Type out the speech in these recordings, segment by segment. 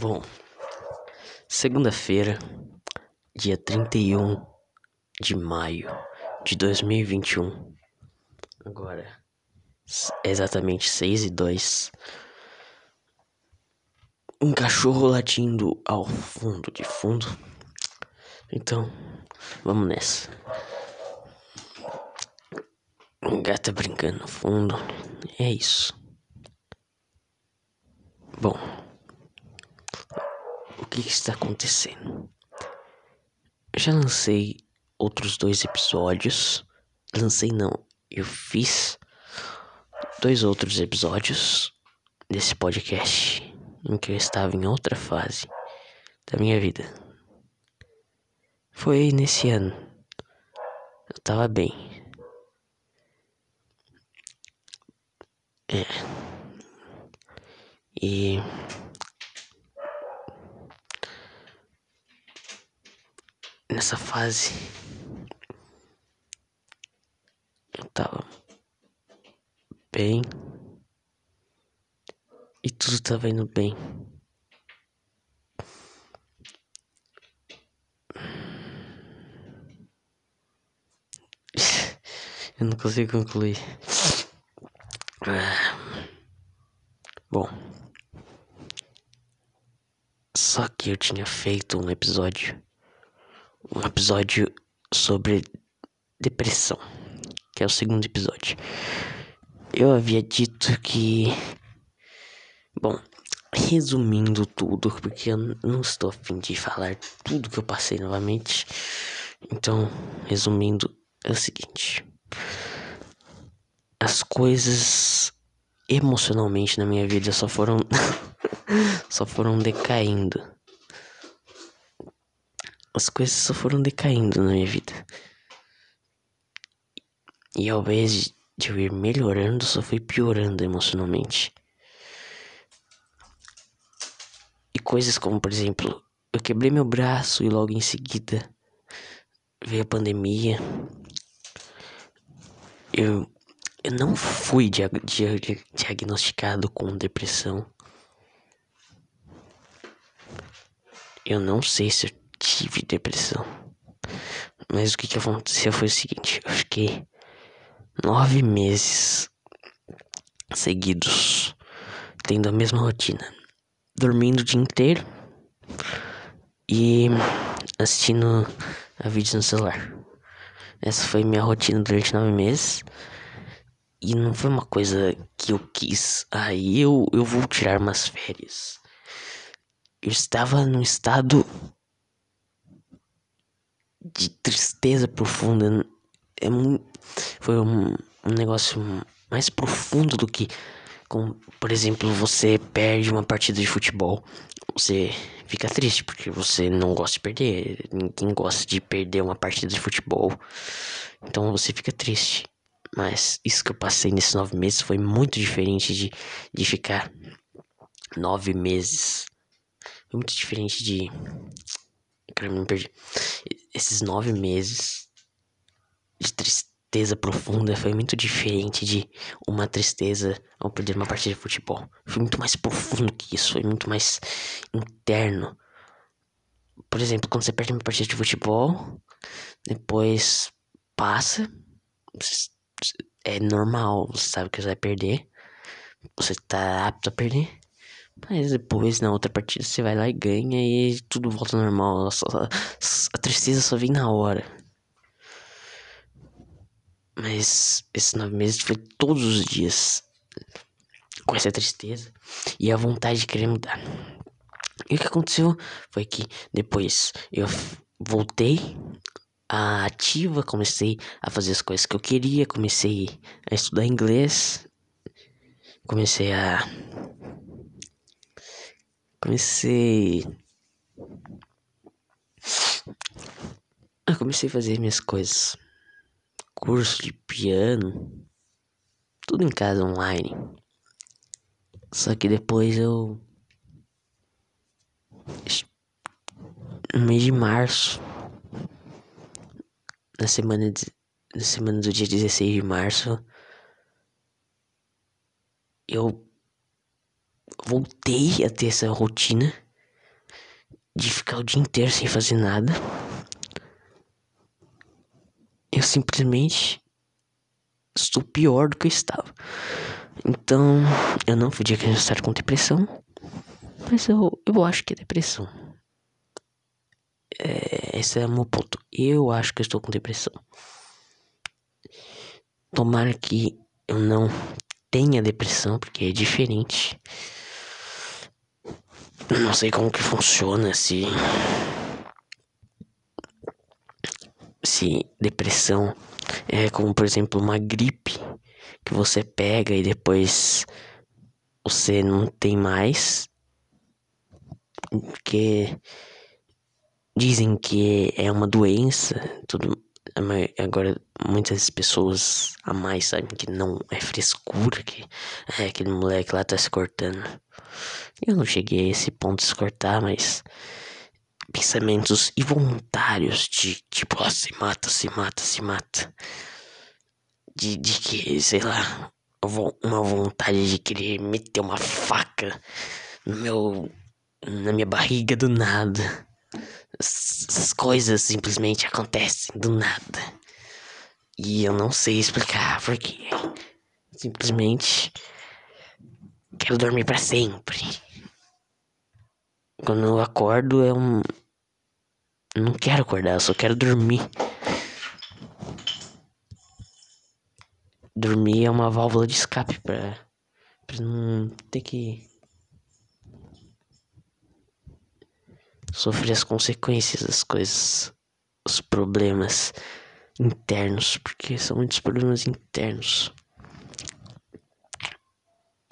Bom, segunda-feira, dia 31 de maio de 2021. Agora, é exatamente 6 e 2. Um cachorro latindo ao fundo de fundo. Então, vamos nessa. Um gato brincando no fundo. É isso. Bom que, que está acontecendo? Já lancei outros dois episódios. Lancei não, eu fiz dois outros episódios desse podcast em que eu estava em outra fase da minha vida. Foi nesse ano. Eu tava bem. É. E nessa fase eu tava bem e tudo tava indo bem. Eu não consigo concluir. Bom. Só que eu tinha feito um episódio um episódio sobre depressão, que é o segundo episódio. Eu havia dito que. Bom, resumindo tudo, porque eu não estou afim de falar tudo que eu passei novamente. Então, resumindo, é o seguinte: as coisas emocionalmente na minha vida só foram só foram decaindo as coisas só foram decaindo na minha vida. E ao invés de eu ir melhorando, só fui piorando emocionalmente. E coisas como, por exemplo, eu quebrei meu braço e logo em seguida veio a pandemia. Eu, eu não fui dia, dia, diagnosticado com depressão. Eu não sei se eu tive depressão. Mas o que, que aconteceu foi o seguinte: eu fiquei nove meses seguidos tendo a mesma rotina, dormindo o dia inteiro e assistindo a vídeos no celular. Essa foi minha rotina durante nove meses. E não foi uma coisa que eu quis. Aí ah, eu, eu vou tirar umas férias. Eu estava num estado de tristeza profunda. É um, foi um, um negócio mais profundo do que, como, por exemplo, você perde uma partida de futebol. Você fica triste porque você não gosta de perder. Ninguém gosta de perder uma partida de futebol. Então você fica triste. Mas isso que eu passei nesses nove meses foi muito diferente de, de ficar nove meses. Foi muito diferente de. Caramba, me perdi esses nove meses de tristeza profunda foi muito diferente de uma tristeza ao perder uma partida de futebol. Foi muito mais profundo que isso, foi muito mais interno. Por exemplo, quando você perde uma partida de futebol, depois passa, é normal, você sabe que você vai perder, você tá apto a perder. Mas depois, na outra partida, você vai lá e ganha e tudo volta ao normal. A tristeza só vem na hora. Mas esses nove meses foi todos os dias com essa tristeza e a vontade de querer mudar. E o que aconteceu foi que depois eu voltei a ativa, comecei a fazer as coisas que eu queria, comecei a estudar inglês, comecei a comecei. Eu comecei a fazer minhas coisas. Curso de piano. Tudo em casa online. Só que depois eu. No mês de março. Na semana, de, na semana do dia 16 de março. Eu voltei a ter essa rotina de ficar o dia inteiro sem fazer nada. Eu simplesmente estou pior do que eu estava. Então, eu não fui diagnosticado com depressão, mas eu, eu acho que é depressão. É, esse é o meu ponto. Eu acho que eu estou com depressão. Tomara que eu não tenha depressão, porque é diferente. Não sei como que funciona se. Se depressão é como, por exemplo, uma gripe que você pega e depois você não tem mais. Porque dizem que é uma doença, tudo agora muitas pessoas a mais sabem que não é frescura, que é, aquele moleque lá tá se cortando. Eu não cheguei a esse ponto de se cortar, mas pensamentos involuntários de tipo, ó, se mata, se mata, se mata. De, de que, sei lá, uma vontade de querer meter uma faca no meu. na minha barriga do nada. Essas coisas simplesmente acontecem do nada. E eu não sei explicar porque. Simplesmente quero dormir para sempre. Quando eu acordo é um. não quero acordar, eu só quero dormir. Dormir é uma válvula de escape pra, pra não ter que sofrer as consequências das coisas, os problemas internos, porque são muitos problemas internos.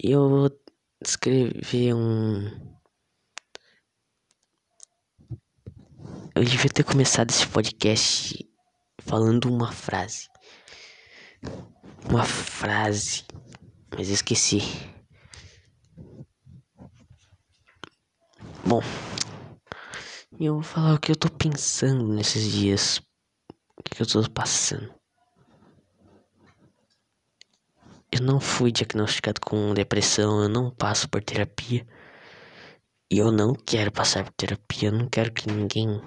Eu vou escrever um. Eu devia ter começado esse podcast falando uma frase. Uma frase, mas esqueci. Bom. Eu vou falar o que eu tô pensando nesses dias. O que eu tô passando. Eu não fui diagnosticado com depressão, eu não passo por terapia. E eu não quero passar por terapia, eu não quero que ninguém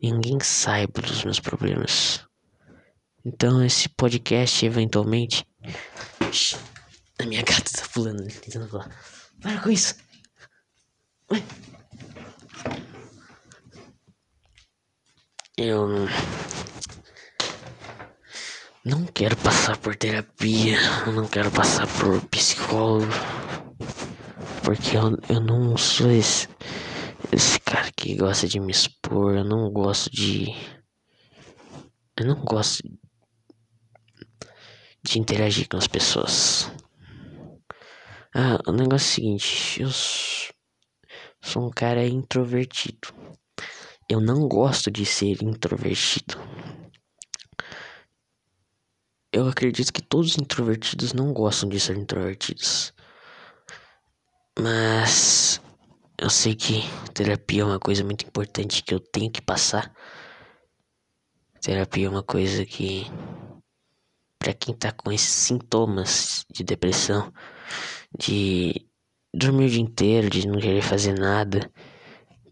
ninguém saiba dos meus problemas. Então esse podcast eventualmente a minha gata tá pulando, tentando falar. Para com isso. Eu não quero passar por terapia, não quero passar por psicólogo, porque eu, eu não sou esse, esse cara que gosta de me expor, eu não gosto de. Eu não gosto de interagir com as pessoas. Ah, o negócio é o seguinte, eu sou um cara introvertido. Eu não gosto de ser introvertido. Eu acredito que todos os introvertidos não gostam de ser introvertidos. Mas eu sei que terapia é uma coisa muito importante que eu tenho que passar. Terapia é uma coisa que para quem tá com esses sintomas de depressão, de dormir o dia inteiro, de não querer fazer nada,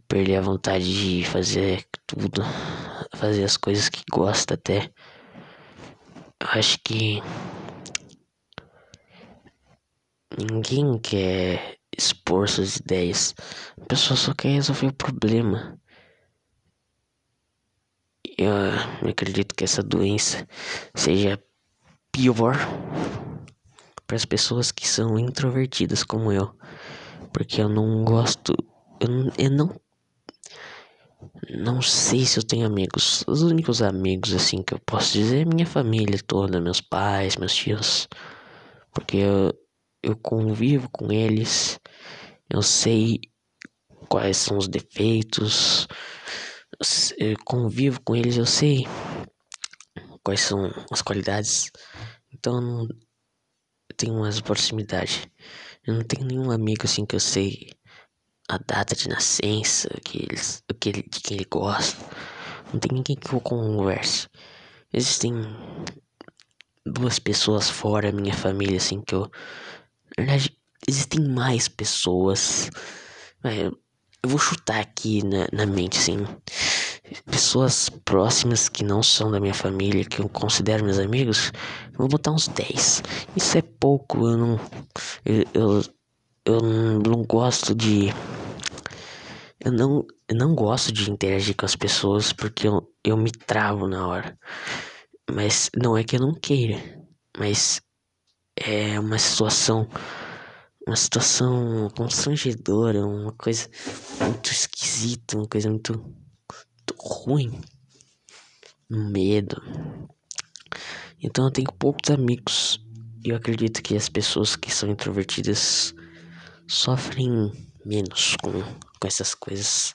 perder a vontade de fazer tudo, fazer as coisas que gosta até. Eu acho que ninguém quer expor suas ideias. A pessoa só quer resolver o problema. Eu, acredito que essa doença seja pior para as pessoas que são introvertidas como eu, porque eu não gosto, eu não não sei se eu tenho amigos. Os únicos amigos, assim, que eu posso dizer é minha família toda, meus pais, meus tios. Porque eu, eu convivo com eles, eu sei quais são os defeitos, eu convivo com eles, eu sei quais são as qualidades. Então eu tenho mais proximidade. Eu não tenho nenhum amigo assim que eu sei a data de nascença, que eles, que ele, de quem ele gosta. Não tem ninguém que eu converse. Existem duas pessoas fora minha família, assim, que eu. Na verdade, existem mais pessoas. Eu vou chutar aqui na, na mente, assim. Pessoas próximas que não são da minha família, que eu considero meus amigos, eu vou botar uns 10. Isso é pouco, eu não. Eu, eu, eu não gosto de. Eu não, eu não gosto de interagir com as pessoas porque eu, eu me travo na hora. Mas não é que eu não queira, mas é uma situação uma situação constrangedora, uma coisa muito esquisita, uma coisa muito, muito ruim, medo. Então eu tenho poucos amigos e eu acredito que as pessoas que são introvertidas sofrem menos com, com essas coisas.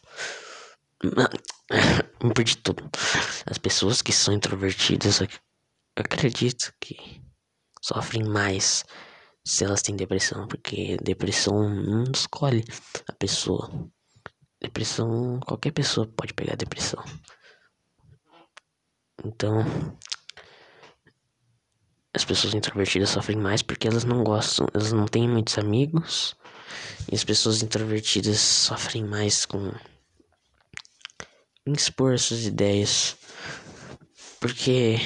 Me perdi tudo. As pessoas que são introvertidas, acredito que sofrem mais se elas têm depressão, porque depressão não escolhe a pessoa. Depressão, qualquer pessoa pode pegar depressão. Então, as pessoas introvertidas sofrem mais porque elas não gostam, elas não têm muitos amigos. E as pessoas introvertidas sofrem mais com expor suas ideias. Porque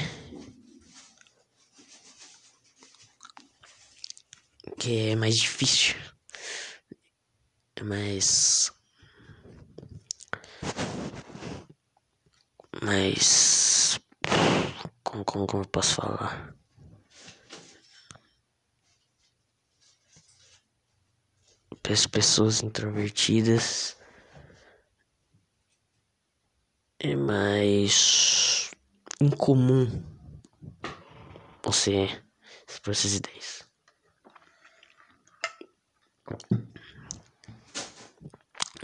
que é mais difícil. É mais. Mais. Como, como, como eu posso falar? As pessoas introvertidas é mais incomum você expor essas ideias.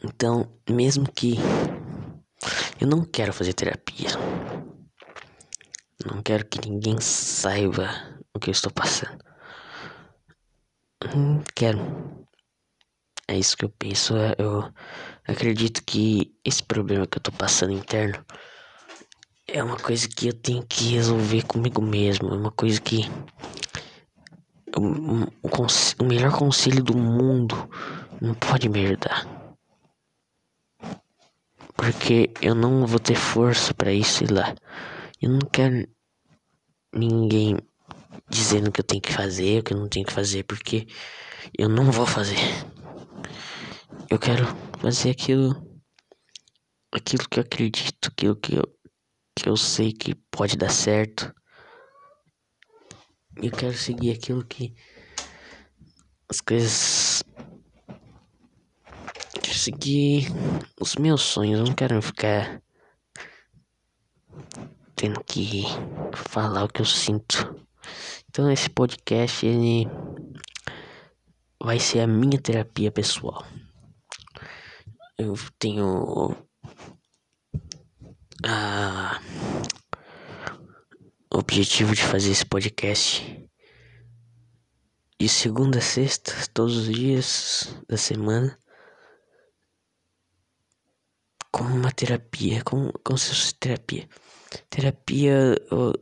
Então, mesmo que eu não quero fazer terapia, não quero que ninguém saiba o que eu estou passando. Não quero. É isso que eu penso. É, eu acredito que esse problema que eu tô passando interno é uma coisa que eu tenho que resolver comigo mesmo. É uma coisa que o, melhor conselho do mundo não pode me ajudar. Porque eu não vou ter força para isso lá. Eu não quero ninguém dizendo o que eu tenho que fazer, o que eu não tenho que fazer, porque eu não vou fazer. Eu quero fazer aquilo aquilo que eu acredito, aquilo que eu, que eu sei que pode dar certo. Eu quero seguir aquilo que as coisas. Seguir os meus sonhos. Eu não quero ficar tendo que falar o que eu sinto. Então esse podcast ele vai ser a minha terapia pessoal. Eu tenho a objetivo de fazer esse podcast de segunda a sexta, todos os dias da semana, como uma terapia, como, como se fosse terapia. Terapia, eu,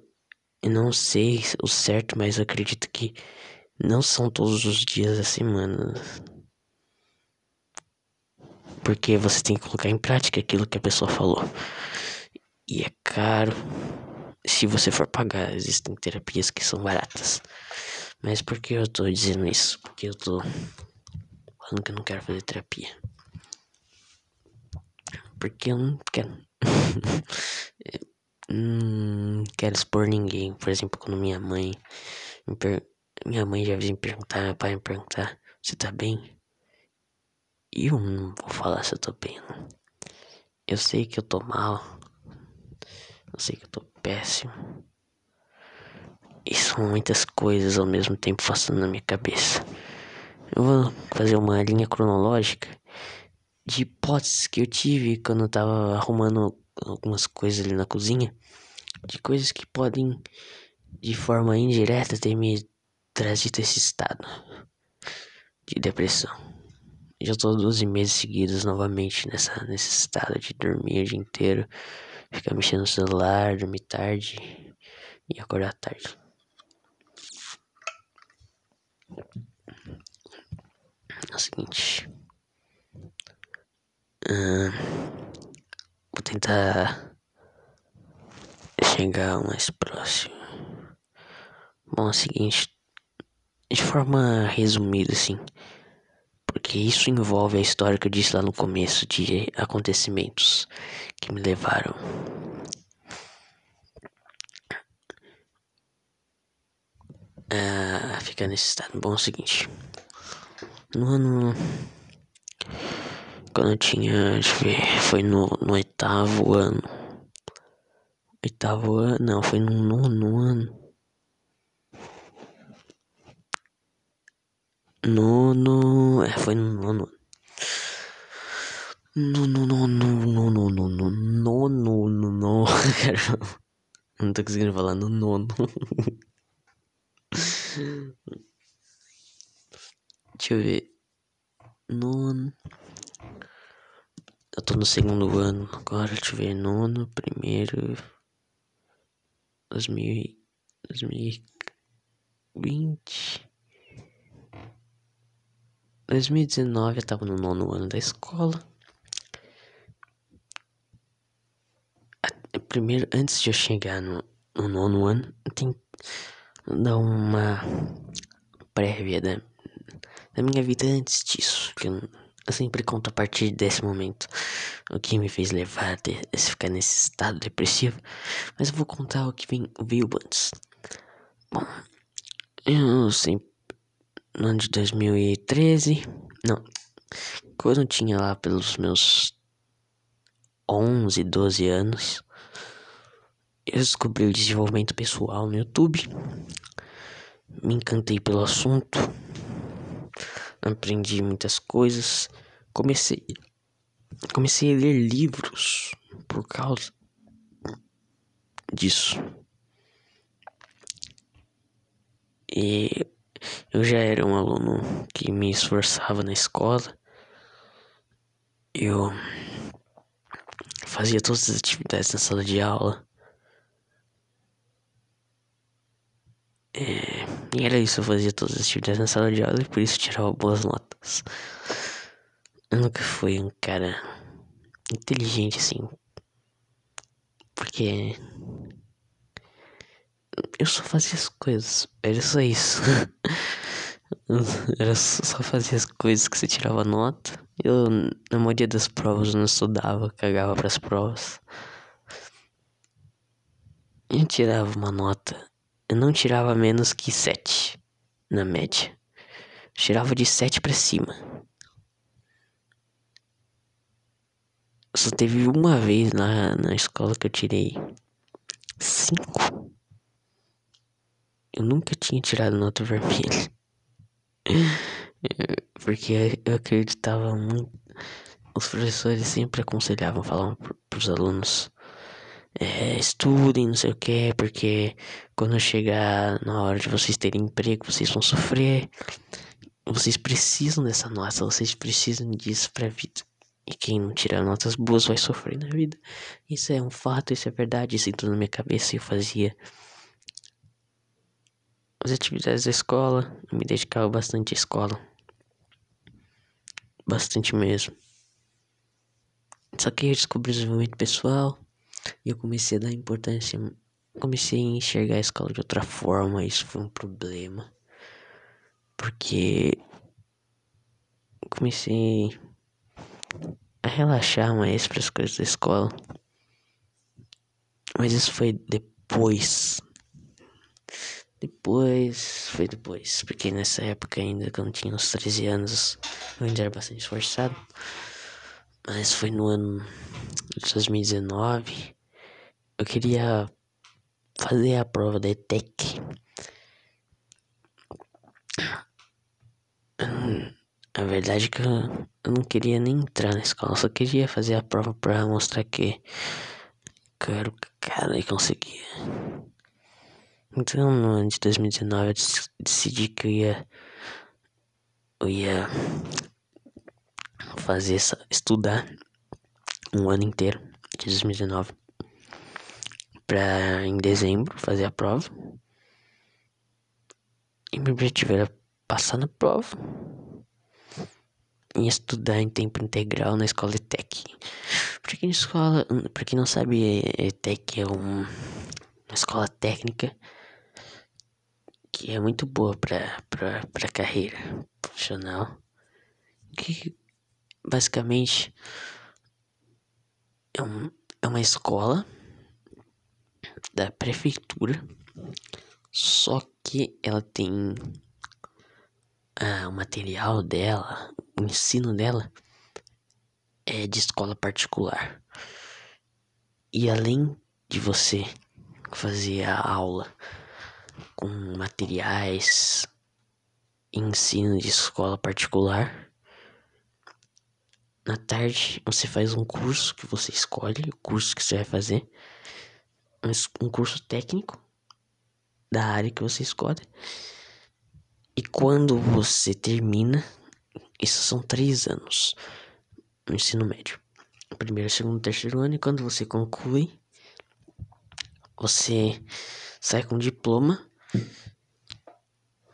eu não sei o certo, mas acredito que não são todos os dias da semana. Porque você tem que colocar em prática aquilo que a pessoa falou. E é caro se você for pagar, existem terapias que são baratas. Mas por que eu tô dizendo isso? Porque eu tô falando que eu não quero fazer terapia. Porque eu não quero. não quero expor ninguém. Por exemplo, quando minha mãe. Minha mãe já veio me perguntar, meu pai me perguntar: Você tá bem? Eu não vou falar se eu tô bem, não. Eu sei que eu tô mal. Eu sei que eu tô péssimo. E são muitas coisas ao mesmo tempo passando na minha cabeça. Eu vou fazer uma linha cronológica de hipóteses que eu tive quando eu tava arrumando algumas coisas ali na cozinha. De coisas que podem, de forma indireta, ter me trazido esse estado de depressão. Já tô 12 meses seguidos novamente nessa, nesse estado de dormir o dia inteiro, ficar mexendo no celular, dormir tarde e acordar tarde. É o seguinte. Vou tentar chegar mais próximo. Bom, é o seguinte, de forma resumida, assim, porque isso envolve a história que eu disse lá no começo de acontecimentos que me levaram a ficar nesse estado. Bom, é o seguinte, no ano quando eu tinha, deixa eu ver, foi no, no oitavo ano. Oitavo ano, não, foi no nono ano. Nono. É, foi no nono. Nono, nono, nono, nono, nono, nono. Não tô conseguindo falar no nono. Deixa eu ver. Nono. Eu tô no segundo ano agora, deixa eu ver. Nono, primeiro. 2000, 2020. 2019 eu tava no nono ano da escola. Primeiro, antes de eu chegar no, no nono ano, tem dar uma prévia da, da minha vida antes disso, que eu eu sempre conto a partir desse momento o que me fez levar até ficar nesse estado depressivo. Mas eu vou contar o que vem, veio antes. Bom, eu sempre. No ano de 2013. Não. Quando eu tinha lá pelos meus 11, 12 anos. Eu descobri o desenvolvimento pessoal no YouTube. Me encantei pelo assunto aprendi muitas coisas. Comecei comecei a ler livros por causa disso. E eu já era um aluno que me esforçava na escola. Eu fazia todas as atividades na sala de aula. É, e era isso, eu fazia todas as atividades na sala de aula e por isso tirava boas notas. Eu nunca fui um cara inteligente assim. Porque eu só fazia as coisas, era só isso. era só fazer as coisas que você tirava nota. Eu, na maioria das provas, não estudava, cagava para as provas. Eu tirava uma nota eu não tirava menos que 7 na média. Eu tirava de 7 para cima. Só teve uma vez na, na escola que eu tirei 5. Eu nunca tinha tirado nota vermelha. Porque eu acreditava muito. Os professores sempre aconselhavam, falavam para os alunos é, estudem, não sei o que, porque quando chegar na hora de vocês terem emprego, vocês vão sofrer. Vocês precisam dessa nota, vocês precisam disso pra vida. E quem não tirar notas boas vai sofrer na vida. Isso é um fato, isso é verdade, isso entrou na minha cabeça e eu fazia as atividades da escola, eu me dedicava bastante à escola. Bastante mesmo. Só que eu descobri o desenvolvimento pessoal. E eu comecei a dar importância, comecei a enxergar a escola de outra forma, isso foi um problema. Porque comecei a relaxar mais para as coisas da escola. Mas isso foi depois. Depois, foi depois, porque nessa época ainda, quando tinha uns 13 anos, eu ainda era bastante esforçado. Mas foi no ano de 2019 eu queria fazer a prova da ETEC. A verdade é que eu não queria nem entrar na escola, só queria fazer a prova pra mostrar que, que eu era o cara e conseguia. Então, no ano de 2019, eu decidi que eu ia, eu ia fazer, estudar um ano inteiro de 2019 para em dezembro fazer a prova. E meu objetivo era passar na prova. em estudar em tempo integral na escola ETEC. Pra quem, escola, pra quem não sabe, ETEC é um, uma escola técnica que é muito boa pra, pra carreira profissional. Que basicamente é, um, é uma escola da prefeitura, só que ela tem ah, o material dela, o ensino dela é de escola particular. E além de você fazer a aula com materiais ensino de escola particular, na tarde você faz um curso que você escolhe, o curso que você vai fazer, um curso técnico da área que você escolhe. E quando você termina, isso são três anos no ensino médio. Primeiro, segundo, terceiro ano, e quando você conclui, você sai com diploma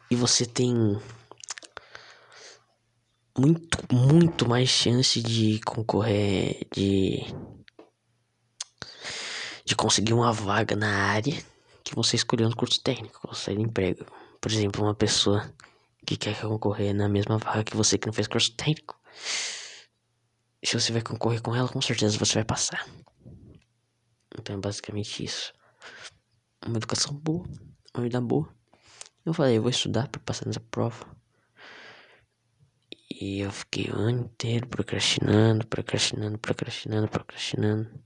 e você tem muito, muito mais chance de concorrer, de, de conseguir uma vaga na área que você escolheu no curso técnico, você emprego. Por exemplo, uma pessoa que quer concorrer na mesma vaga que você que não fez curso técnico. Se você vai concorrer com ela, com certeza você vai passar. Então é basicamente isso. Uma educação boa, vida boa. Eu falei, eu vou estudar para passar nessa prova. E eu fiquei o ano inteiro procrastinando, procrastinando, procrastinando, procrastinando.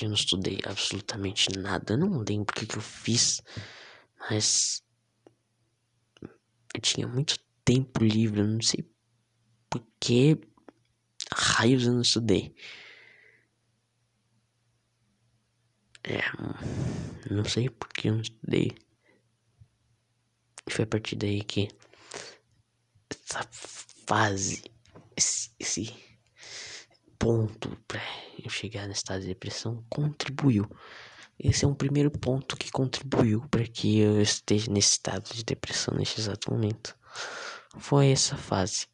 Eu não estudei absolutamente nada. Eu não lembro o que, que eu fiz. Mas eu tinha muito tempo livre, eu não sei por que raios eu não estudei. É, não sei por que eu não estudei. E foi a partir daí que essa fase, esse, esse ponto para eu chegar no estado de depressão contribuiu. Esse é um primeiro ponto que contribuiu para que eu esteja nesse estado de depressão neste exato momento. Foi essa fase.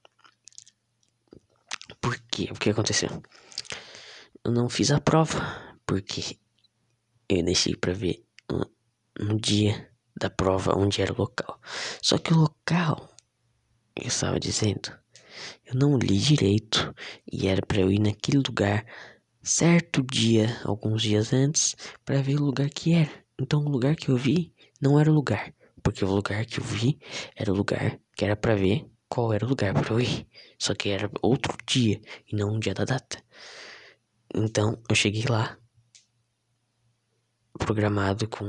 Por quê? O que aconteceu? Eu não fiz a prova porque eu deixei para ver no dia da prova onde era o local. Só que o local, eu estava dizendo, eu não li direito e era para eu ir naquele lugar certo dia, alguns dias antes, para ver o lugar que era. Então, o lugar que eu vi não era o lugar, porque o lugar que eu vi era o lugar que era para ver qual era o lugar para eu ir. Só que era outro dia e não um dia da data. Então, eu cheguei lá programado com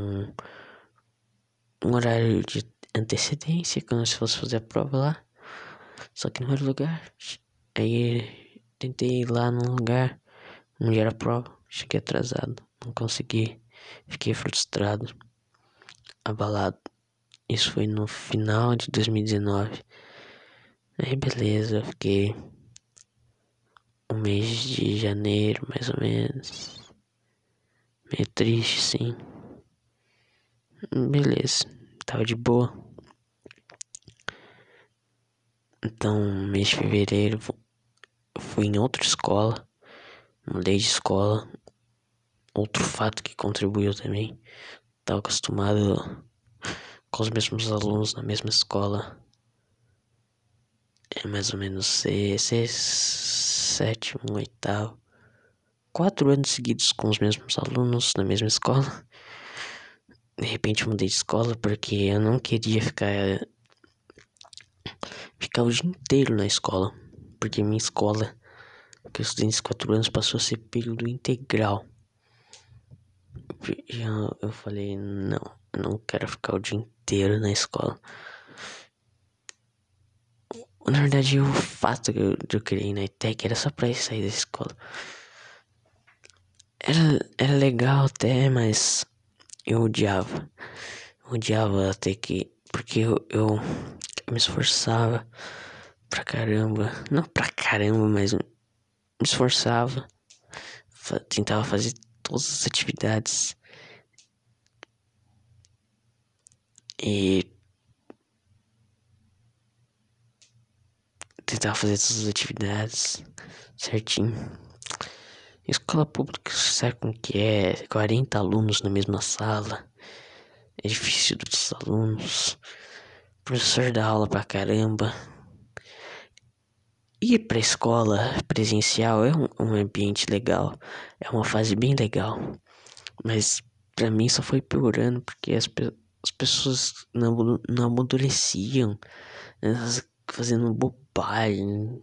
um horário de antecedência, quando se fosse fazer a prova lá. Só que não era lugar. Aí tentei ir lá num lugar não era prova, cheguei atrasado, não consegui, fiquei frustrado, abalado. Isso foi no final de 2019. Aí beleza, fiquei um mês de janeiro, mais ou menos. Meio triste, sim. Beleza, tava de boa. Então, mês de fevereiro, fui em outra escola mudei de escola. Outro fato que contribuiu também. Estava acostumado com os mesmos alunos na mesma escola. É mais ou menos sexto, sétimo, oitavo. Quatro anos seguidos com os mesmos alunos na mesma escola. De repente mudei de escola porque eu não queria ficar ficar o dia inteiro na escola, porque minha escola que eu estudei nesses quatro anos passou a ser período integral. Eu, eu falei, não, eu não quero ficar o dia inteiro na escola. Na verdade, o fato de eu, de eu querer ir na ETEC era só pra sair da escola. Era, era legal até, mas eu odiava. Odiava até que. Porque eu, eu me esforçava pra caramba. Não pra caramba, mas me esforçava, tentava fazer todas as atividades e tentava fazer todas as atividades certinho. Escola pública, sabe como que é? 40 alunos na mesma sala. É difícil dos alunos. O professor dá aula pra caramba. Ir pra escola presencial é um, um ambiente legal. É uma fase bem legal. Mas pra mim só foi piorando porque as, as pessoas não, não amadureciam. Elas fazendo bobagem.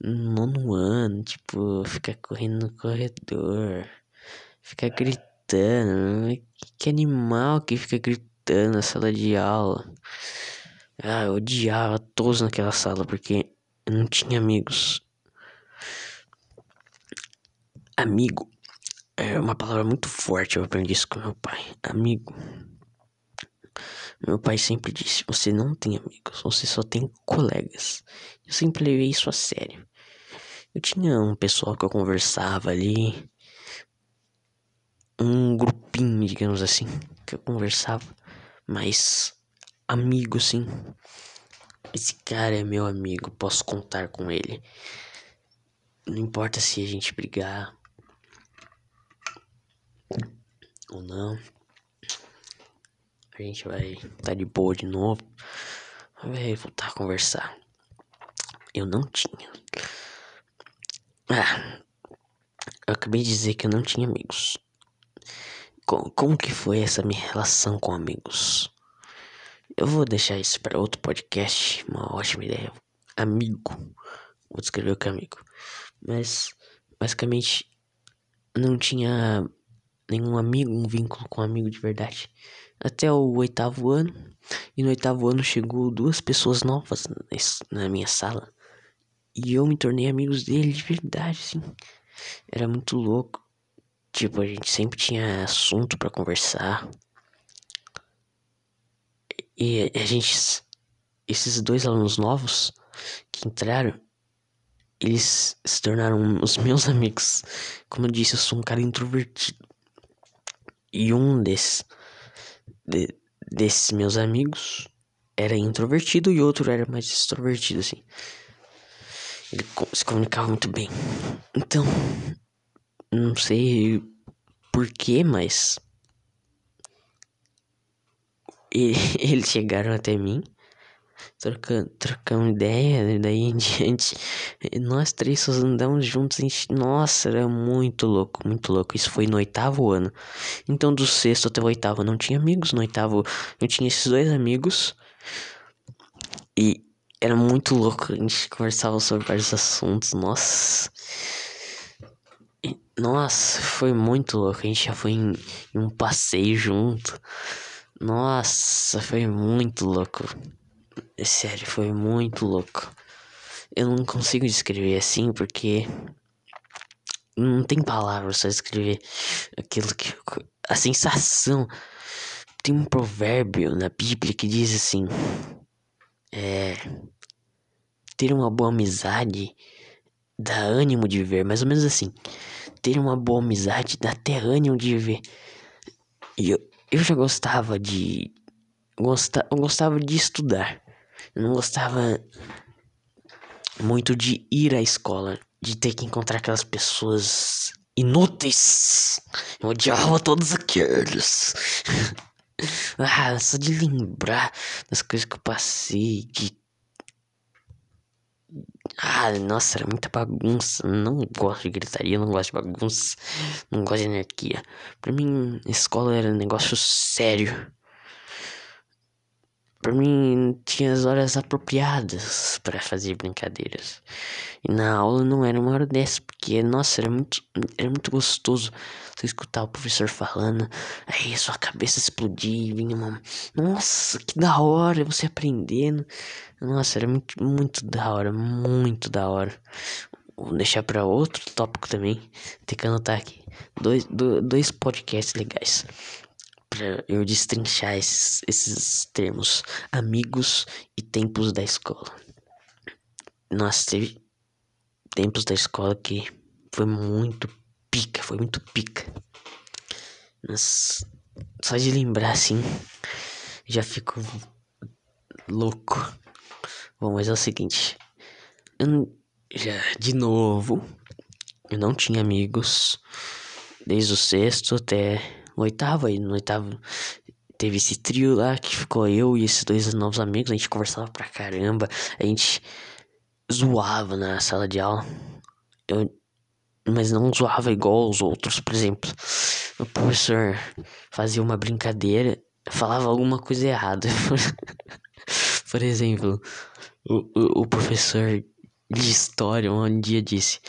Nono ano, tipo, ficar correndo no corredor. Ficar gritando. Que animal que fica gritando na sala de aula. Ah, eu odiava todos naquela sala porque eu não tinha amigos. Amigo é uma palavra muito forte, eu aprendi isso com meu pai. Amigo. Meu pai sempre disse: Você não tem amigos, você só tem colegas. Eu sempre levei isso a sério. Eu tinha um pessoal que eu conversava ali, um grupinho, digamos assim, que eu conversava, mas amigo, sim. Esse cara é meu amigo, posso contar com ele. Não importa se a gente brigar ou não. A gente vai tá de boa de novo. Vai voltar a conversar. Eu não tinha. Ah, eu acabei de dizer que eu não tinha amigos. Como, como que foi essa minha relação com amigos? Eu vou deixar isso para outro podcast, uma ótima ideia. Amigo. Vou descrever o que é amigo. Mas, basicamente, não tinha nenhum amigo, um vínculo com um amigo de verdade. Até o oitavo ano. E no oitavo ano chegou duas pessoas novas na minha sala. E eu me tornei amigos dele de verdade, assim. Era muito louco. Tipo, a gente sempre tinha assunto para conversar. E a gente. Esses dois alunos novos que entraram, eles se tornaram os meus amigos. Como eu disse, eu sou um cara introvertido. E um desses, de, desses meus amigos era introvertido e outro era mais extrovertido, assim. Ele se comunicava muito bem. Então, não sei porquê, mas. eles chegaram até mim, trocando, trocando ideia, e daí em diante. Nós três só andamos juntos. Gente, nossa, era muito louco, muito louco. Isso foi no oitavo ano. Então, do sexto até o oitavo, eu não tinha amigos. No oitavo, eu tinha esses dois amigos. E era muito louco. A gente conversava sobre vários assuntos. Nossa. Nossa, foi muito louco. A gente já foi em, em um passeio junto. Nossa, foi muito louco. Sério, foi muito louco. Eu não consigo descrever assim porque não tem palavras para descrever aquilo que a sensação. Tem um provérbio na Bíblia que diz assim: é ter uma boa amizade dá ânimo de ver, mais ou menos assim. Ter uma boa amizade dá até ânimo de ver. E eu, eu já gostava de. Gosta, eu gostava de estudar. Eu não gostava muito de ir à escola. De ter que encontrar aquelas pessoas inúteis. Eu odiava todos aqueles. ah, só de lembrar das coisas que eu passei, de ah, nossa, era muita bagunça. Não gosto de gritaria, não gosto de bagunça, não gosto de anarquia. Pra mim, escola era um negócio sério. Pra mim, tinha as horas apropriadas para fazer brincadeiras. E na aula não era uma hora dessa, porque, nossa, era muito, era muito gostoso você escutar o professor falando, aí sua cabeça explodir, vinha uma. Nossa, que da hora você aprendendo. Nossa, era muito, muito da hora, muito da hora. Vou deixar para outro tópico também. Tem que anotar aqui. Dois, do, dois podcasts legais. Pra eu destrinchar esses, esses termos. Amigos e tempos da escola. Nossa, teve tempos da escola que foi muito pica, foi muito pica. Mas só de lembrar assim, já fico louco. Bom, mas é o seguinte. eu, já, de novo, eu não tinha amigos desde o sexto até o oitavo. Aí no oitavo teve esse trio lá que ficou eu e esses dois novos amigos. A gente conversava pra caramba, a gente zoava na sala de aula. Eu, mas não zoava igual os outros, por exemplo. O professor fazia uma brincadeira, falava alguma coisa errada. por exemplo, o, o, o professor de história um dia disse: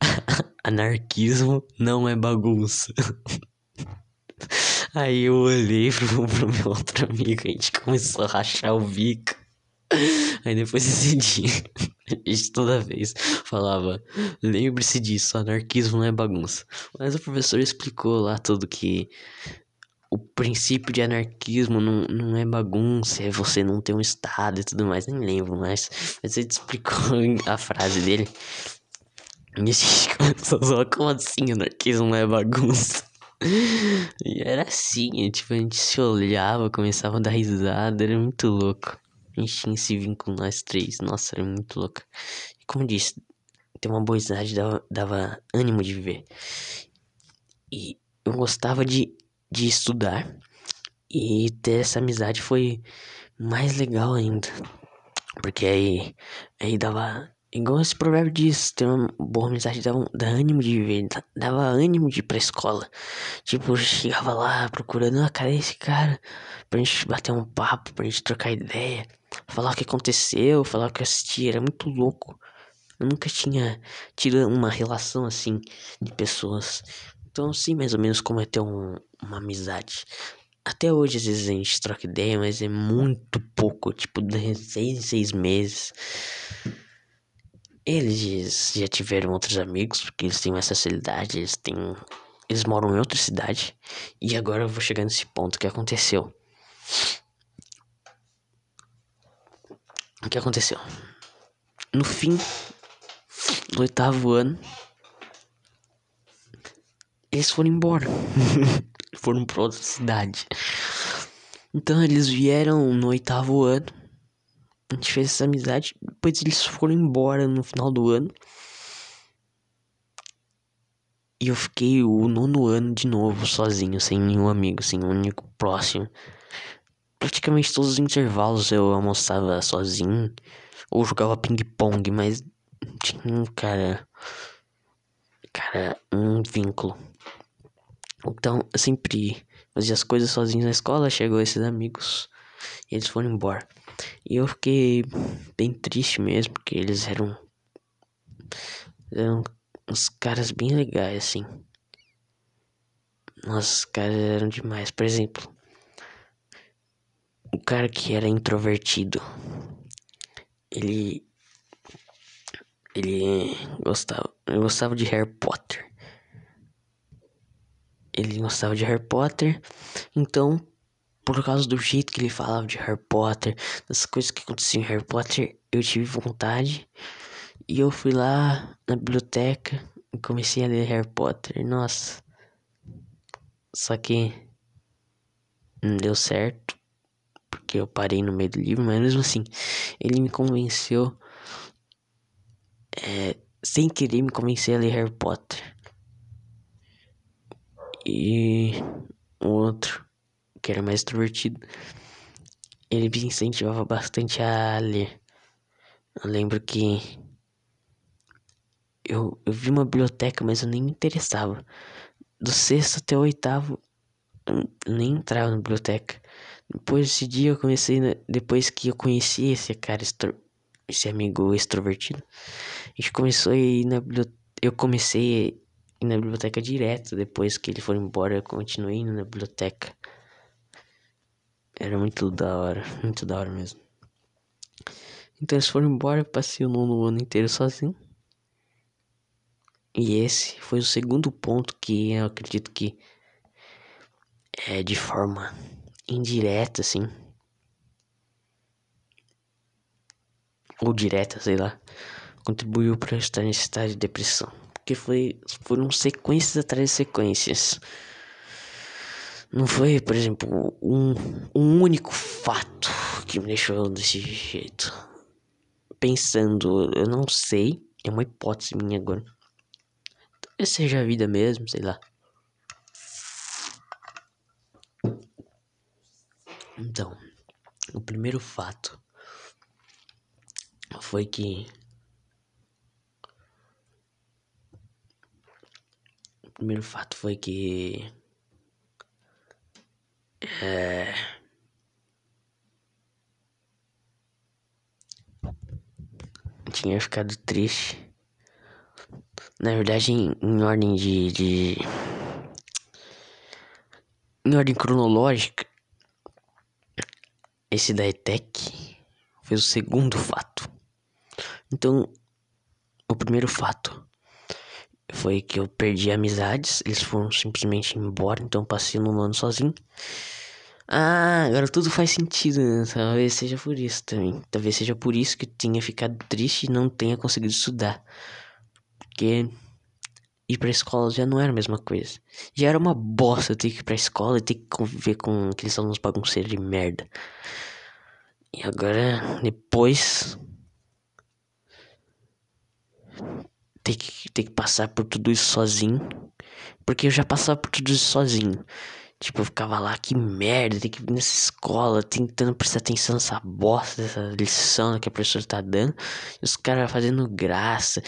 Anarquismo não é bagunça. Aí eu olhei pro, pro meu outro amigo, a gente começou a rachar o bico. Aí depois desse dia, a gente toda vez falava, lembre-se disso, anarquismo não é bagunça. Mas o professor explicou lá tudo que o princípio de anarquismo não, não é bagunça, é você não ter um estado e tudo mais, nem lembro mais. Mas ele explicou a frase dele. E a gente começou a zoar, como assim anarquismo não é bagunça? E era assim, tipo, a gente se olhava, começava a dar risada, era muito louco. A gente tinha esse vínculo nós três, nossa, era muito louco. E como disse, ter uma boa idade dava, dava ânimo de viver. E eu gostava de de estudar. E ter essa amizade foi mais legal ainda. Porque aí, aí dava. Igual esse provérbio diz, ter uma boa amizade dava, dava ânimo de viver, dava ânimo de ir pra escola. Tipo, chegava lá procurando, ah, cadê esse cara? Pra gente bater um papo, pra gente trocar ideia, falar o que aconteceu, falar o que assisti, era muito louco. Eu nunca tinha tido uma relação assim de pessoas. Então, sim, mais ou menos como é ter um, uma amizade. Até hoje, às vezes, a gente troca ideia, mas é muito pouco tipo, de seis em seis meses. Eles já tiveram outros amigos, porque eles têm mais facilidade, eles têm. Eles moram em outra cidade. E agora eu vou chegar nesse ponto que aconteceu. O que aconteceu? No fim do oitavo ano, eles foram embora. foram pra outra cidade. Então eles vieram no oitavo ano. A gente fez essa amizade. Depois eles foram embora no final do ano. E eu fiquei o nono ano de novo, sozinho, sem nenhum amigo, sem um único próximo. Praticamente todos os intervalos eu almoçava sozinho. Ou jogava ping-pong, mas tinha um cara. Cara, um vínculo. Então, eu sempre fazia as coisas sozinho na escola, chegou esses amigos e eles foram embora. E eu fiquei bem triste mesmo, porque eles eram eram uns caras bem legais assim. Nossa, caras eram demais. Por exemplo, o cara que era introvertido, ele ele gostava, ele gostava de Harry Potter ele gostava de Harry Potter, então, por causa do jeito que ele falava de Harry Potter, das coisas que aconteciam em Harry Potter, eu tive vontade e eu fui lá na biblioteca e comecei a ler Harry Potter. Nossa, só que não deu certo porque eu parei no meio do livro, mas mesmo assim, ele me convenceu, é, sem querer, me convencer a ler Harry Potter. E outro, que era mais extrovertido, ele me incentivava bastante a ler. Eu lembro que eu, eu vi uma biblioteca, mas eu nem me interessava. Do sexto até o oitavo, eu nem entrava na biblioteca. Depois desse dia eu comecei, depois que eu conheci esse cara, esse amigo extrovertido, a gente começou a ir na biblioteca. Eu comecei ir na biblioteca direto. Depois que ele foi embora, eu continuei indo na biblioteca. Era muito da hora, muito da hora mesmo. Então eles foram embora, eu passei o nono ano inteiro sozinho. E esse foi o segundo ponto que eu acredito que é de forma indireta, assim. Ou direta, sei lá. Contribuiu para eu estar nesse estado de depressão porque foi, foram sequências atrás de sequências. Não foi, por exemplo, um, um único fato que me deixou desse jeito. pensando, eu não sei, é uma hipótese minha agora. Talvez seja a vida mesmo, sei lá. Então, o primeiro fato foi que o primeiro fato foi que é, tinha ficado triste. Na verdade, em, em ordem de, de. Em ordem cronológica, esse da ETEC foi o segundo fato. Então, o primeiro fato foi que eu perdi amizades, eles foram simplesmente embora, então passei um ano sozinho. Ah, agora tudo faz sentido, né? Talvez seja por isso também. Talvez seja por isso que eu tinha ficado triste e não tenha conseguido estudar. Porque ir pra escola já não era a mesma coisa. Já era uma bosta ter que ir pra escola e ter que conviver com aqueles alunos bagunceiros de merda. E agora, depois. Ter que, ter que passar por tudo isso sozinho. Porque eu já passava por tudo isso sozinho. Tipo, eu ficava lá, que merda, tem que ir nessa escola, tentando prestar atenção nessa bosta, dessa lição que a professora tá dando. E os caras fazendo graça,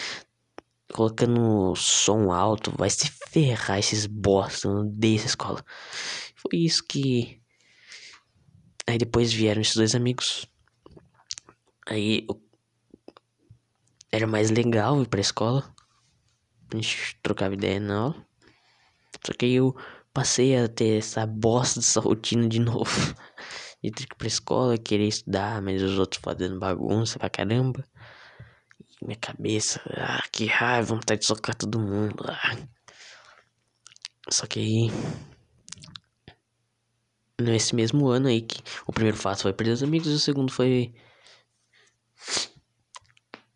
colocando som alto, vai se ferrar esses bosta, eu odeio essa escola. Foi isso que. Aí depois vieram esses dois amigos. Aí eu... era mais legal ir pra escola. A gente trocava ideia na aula. Só que eu passei a ter essa bosta dessa rotina de novo. De ter que ir pra escola, querer estudar, mas os outros fazendo bagunça pra caramba. E minha cabeça, ah, que raiva, vontade de socar todo mundo. Ah. Só que aí. Nesse mesmo ano aí que o primeiro fato foi perder os amigos e o segundo foi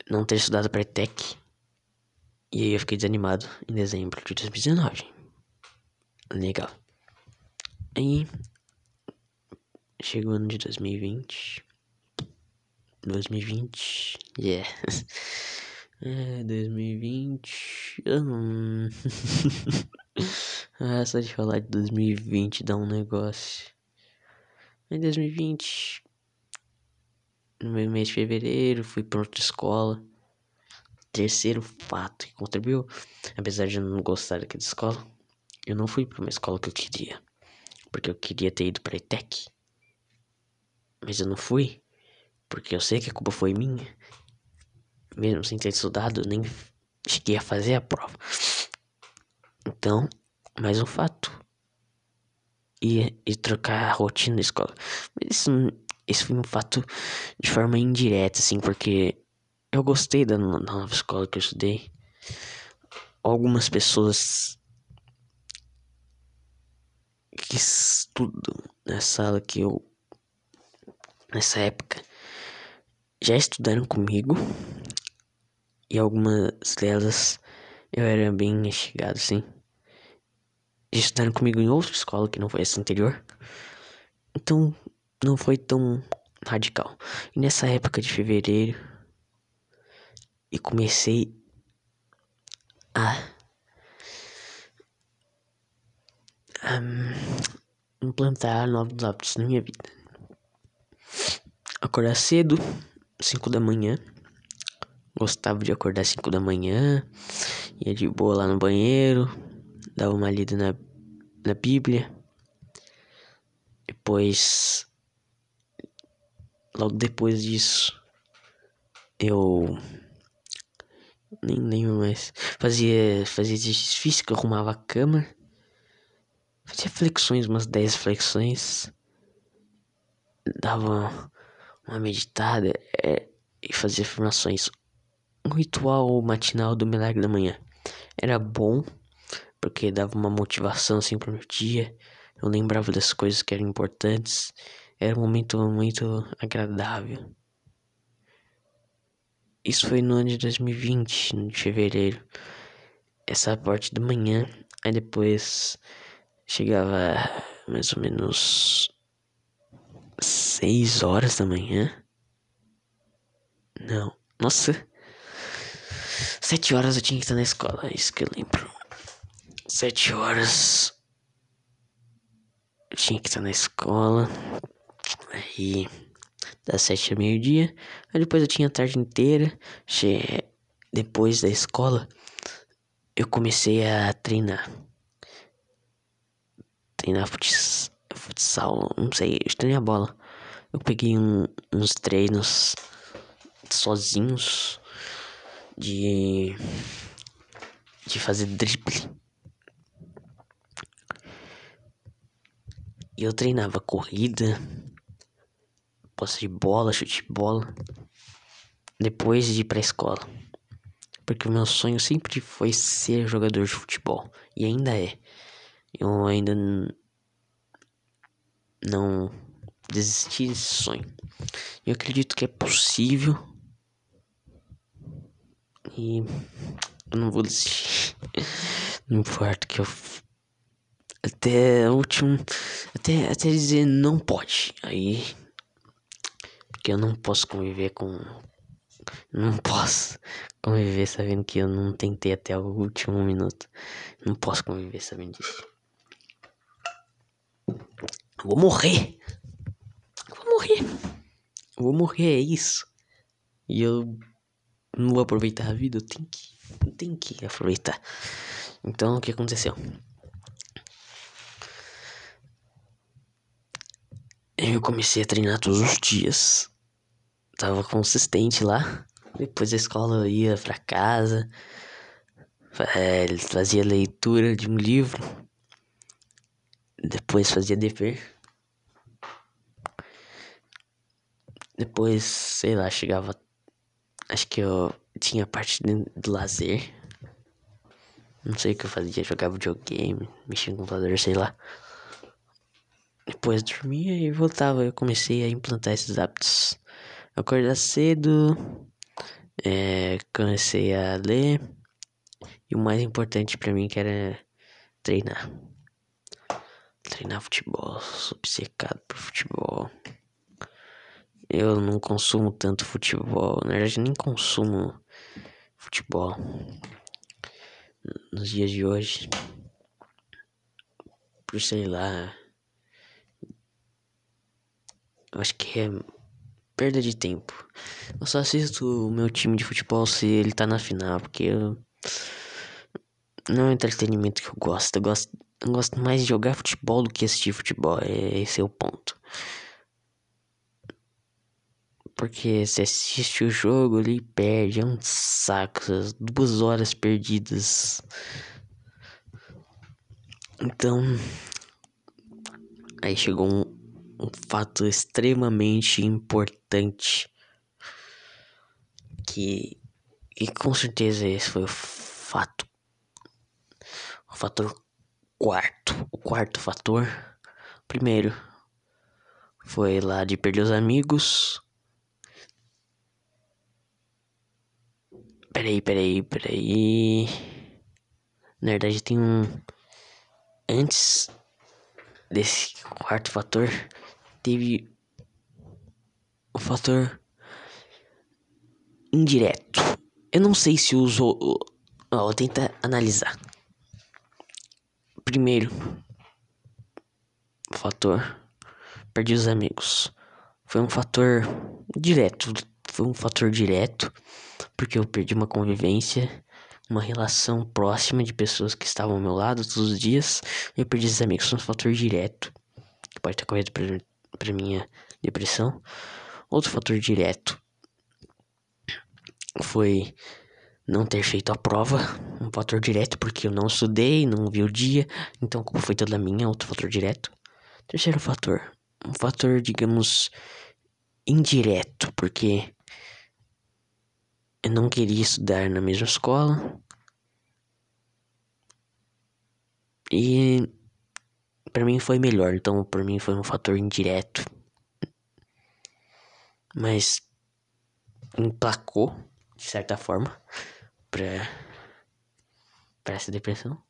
não ter estudado pra ETEC. E aí eu fiquei desanimado em dezembro de 2019. Legal. Aí chegou o ano de 2020. 2020. Yeah. É, 2020. Hum. ah, só de falar de 2020 dá um negócio. Em 2020, no meu mês de fevereiro, fui para outra escola. Terceiro fato que contribuiu, apesar de eu não gostar daquela escola, eu não fui para uma escola que eu queria, porque eu queria ter ido para ETEC. Mas eu não fui, porque eu sei que a culpa foi minha. Mesmo sem ter estudado, nem cheguei a fazer a prova. Então, mais um fato. E, e trocar a rotina da escola. Mas isso, isso foi um fato de forma indireta, assim, porque eu gostei da, da nova escola que eu estudei. Algumas pessoas que estudam nessa sala que eu nessa época já estudaram comigo e algumas delas eu era bem chegado assim já estudaram comigo em outra escola que não foi essa anterior então não foi tão radical e nessa época de fevereiro eu comecei a um, implantar novos hábitos na minha vida. Acordar cedo, 5 da manhã. Gostava de acordar 5 da manhã. Ia de boa lá no banheiro. Dava uma lida na, na Bíblia. Depois. Logo depois disso. Eu. Nem lembro mais. Fazia, fazia exercício físico, arrumava a cama. Fazia flexões, umas 10 flexões. Dava uma meditada é, e fazia afirmações. Um ritual matinal do milagre da manhã. Era bom, porque dava uma motivação assim pro meu dia. Eu lembrava das coisas que eram importantes. Era um momento muito agradável. Isso foi no ano de 2020, no de fevereiro. Essa parte da manhã. Aí depois Chegava mais ou menos seis horas da manhã. Não, Nossa. Sete horas eu tinha que estar na escola, é isso que eu lembro. Sete horas. Eu tinha que estar na escola. Aí. Das sete ao meio-dia. Aí depois eu tinha a tarde inteira. Che... Depois da escola, eu comecei a treinar. Treinar futsal, não sei, eu treinei a bola. Eu peguei um, uns treinos sozinhos de de fazer drible. E eu treinava corrida, posse de bola, chute de bola, depois de ir pra escola. Porque o meu sonho sempre foi ser jogador de futebol. E ainda é. Eu ainda não desisti desse sonho. Eu acredito que é possível. E eu não vou desistir. Não importa que eu. Até o último. Até, até dizer não pode. Aí. Porque eu não posso conviver com. Não posso conviver sabendo que eu não tentei até o último minuto. Não posso conviver sabendo disso. vou morrer. vou morrer. vou morrer, é isso. E eu não vou aproveitar a vida, eu tenho que, eu tenho que aproveitar. Então, o que aconteceu? Eu comecei a treinar todos os dias. Tava consistente lá. Depois da escola eu ia pra casa. É, fazia leitura de um livro. Depois fazia dever. Depois, sei lá, chegava Acho que eu tinha parte do lazer. Não sei o que eu fazia, jogava videogame, mexia no computador, sei lá. Depois dormia e voltava. Eu comecei a implantar esses hábitos. Acordar cedo, é, comecei a ler. E o mais importante para mim que era treinar. Treinar futebol, sou obcecado por futebol. Eu não consumo tanto futebol, na verdade nem consumo futebol nos dias de hoje. Por sei lá. Eu acho que é perda de tempo. Eu só assisto o meu time de futebol se ele tá na final, porque eu... não é entretenimento que eu gosto. Eu gosto, eu gosto mais de jogar futebol do que assistir futebol. É, esse é o ponto. Porque você assiste o jogo ali perde, é um saco, duas horas perdidas. Então, aí chegou um, um fato extremamente importante que e com certeza esse foi o fato o fator quarto o quarto fator primeiro foi lá de perder os amigos Peraí, peraí, peraí. Na verdade, tem um. Antes desse quarto fator, teve o fator indireto. Eu não sei se usou. Ó, vou tentar analisar. Primeiro, fator perdi os amigos. Foi um fator direto. Foi um fator direto porque eu perdi uma convivência, uma relação próxima de pessoas que estavam ao meu lado todos os dias. Eu perdi esses amigos, são um fator direto que pode ter corrido para minha depressão. Outro fator direto foi não ter feito a prova, um fator direto porque eu não estudei, não vi o dia, então culpa foi toda minha, outro fator direto. Terceiro fator, um fator, digamos, indireto, porque eu não queria estudar na mesma escola. E para mim foi melhor, então para mim foi um fator indireto. Mas emplacou de certa forma para para essa depressão.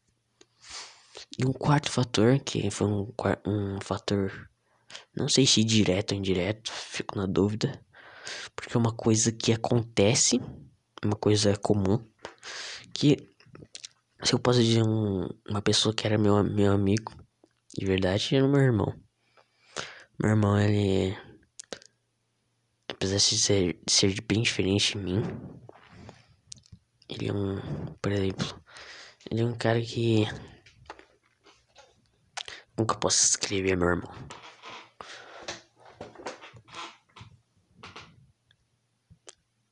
E um quarto fator, que foi um, um fator, não sei se direto ou indireto, fico na dúvida, Porque é uma coisa que acontece, uma coisa comum, que se eu posso dizer um, uma pessoa que era meu, meu amigo, de verdade, era meu irmão. Meu irmão, ele. Apesar de ser, de ser bem diferente de mim, ele é um. Por exemplo, ele é um cara que. Nunca posso escrever meu irmão.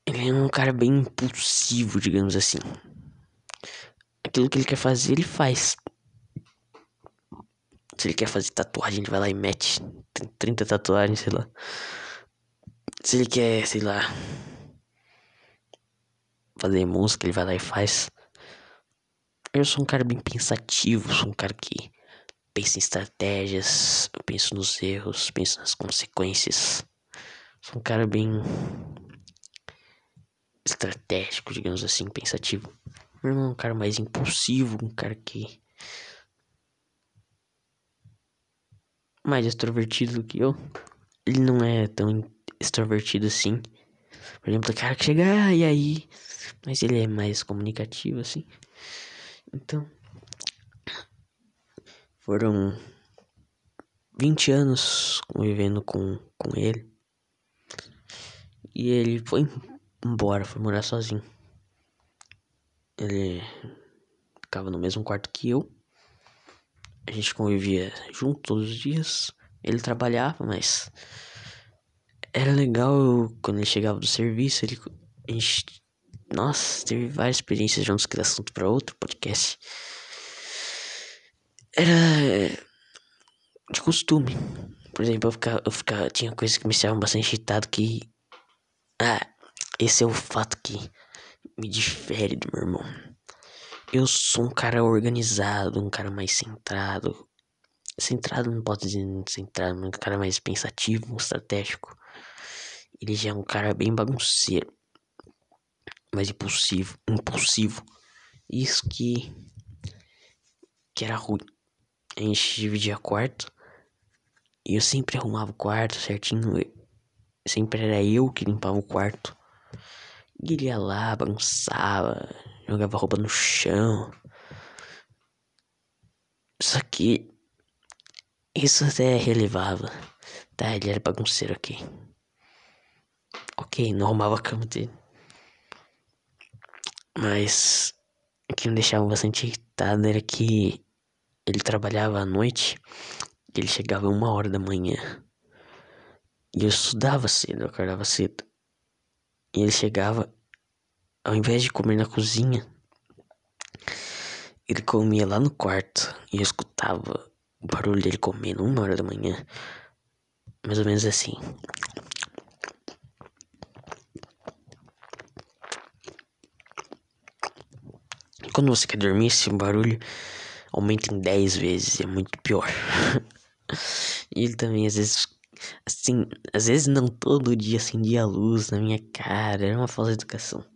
Ele é um cara bem impulsivo, digamos assim. Aquilo que ele quer fazer, ele faz. Se ele quer fazer tatuagem, ele vai lá e mete. Tem 30 tatuagens, sei lá. Se ele quer, sei lá. Fazer música, ele vai lá e faz. Eu sou um cara bem pensativo, sou um cara que pensa em estratégias, eu penso nos erros, penso nas consequências. Sou um cara bem estratégico, digamos assim, pensativo. Meu irmão é um cara mais impulsivo, um cara que. Mais extrovertido do que eu. Ele não é tão extrovertido assim. Por exemplo, o cara que chega, ah, e aí? Mas ele é mais comunicativo, assim. Então. Foram 20 anos convivendo com, com ele. E ele foi embora, foi morar sozinho. Ele ficava no mesmo quarto que eu. A gente convivia junto todos os dias. Ele trabalhava, mas era legal quando ele chegava do serviço. Ele, a gente, nossa, teve várias experiências juntos que assunto para outro podcast. Era de costume. Por exemplo, eu ficava, eu ficava, tinha coisas que me deixavam bastante irritado que. Ah, esse é o fato que me difere do meu irmão. Eu sou um cara organizado, um cara mais centrado. Centrado não pode dizer centrado, mas um cara mais pensativo, estratégico. Ele já é um cara bem bagunceiro, mais impulsivo, impulsivo. Isso que que era ruim. A gente dividia quarto e eu sempre arrumava o quarto certinho. Sempre era eu que limpava o quarto. E ele ia lá, bagunçava, jogava roupa no chão. Só que isso até relevava. Tá, ele era bagunceiro aqui. Ok, não arrumava a cama dele. Mas o que me deixava bastante irritado era que ele trabalhava à noite e ele chegava uma hora da manhã. E eu estudava cedo, eu acordava cedo. E ele chegava, ao invés de comer na cozinha, ele comia lá no quarto e eu escutava o barulho dele comendo uma hora da manhã. Mais ou menos assim. Quando você quer dormir, esse barulho aumenta em 10 vezes, é muito pior. e ele também às vezes Assim, às vezes não todo dia acendia a luz na minha cara, era uma falsa educação.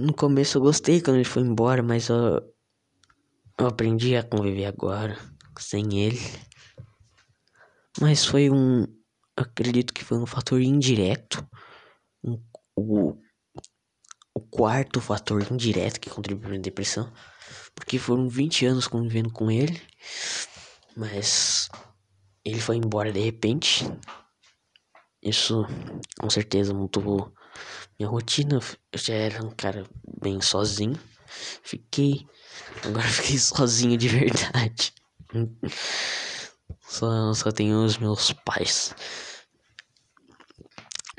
No começo eu gostei quando ele foi embora, mas eu, eu aprendi a conviver agora sem ele. Mas foi um. Acredito que foi um fator indireto. Um, o, o quarto fator indireto que contribuiu para a depressão. Porque foram 20 anos convivendo com ele. Mas ele foi embora de repente. Isso com certeza mudou minha rotina. Eu já era um cara bem sozinho. Fiquei. Agora fiquei sozinho de verdade. Só, só tenho os meus pais.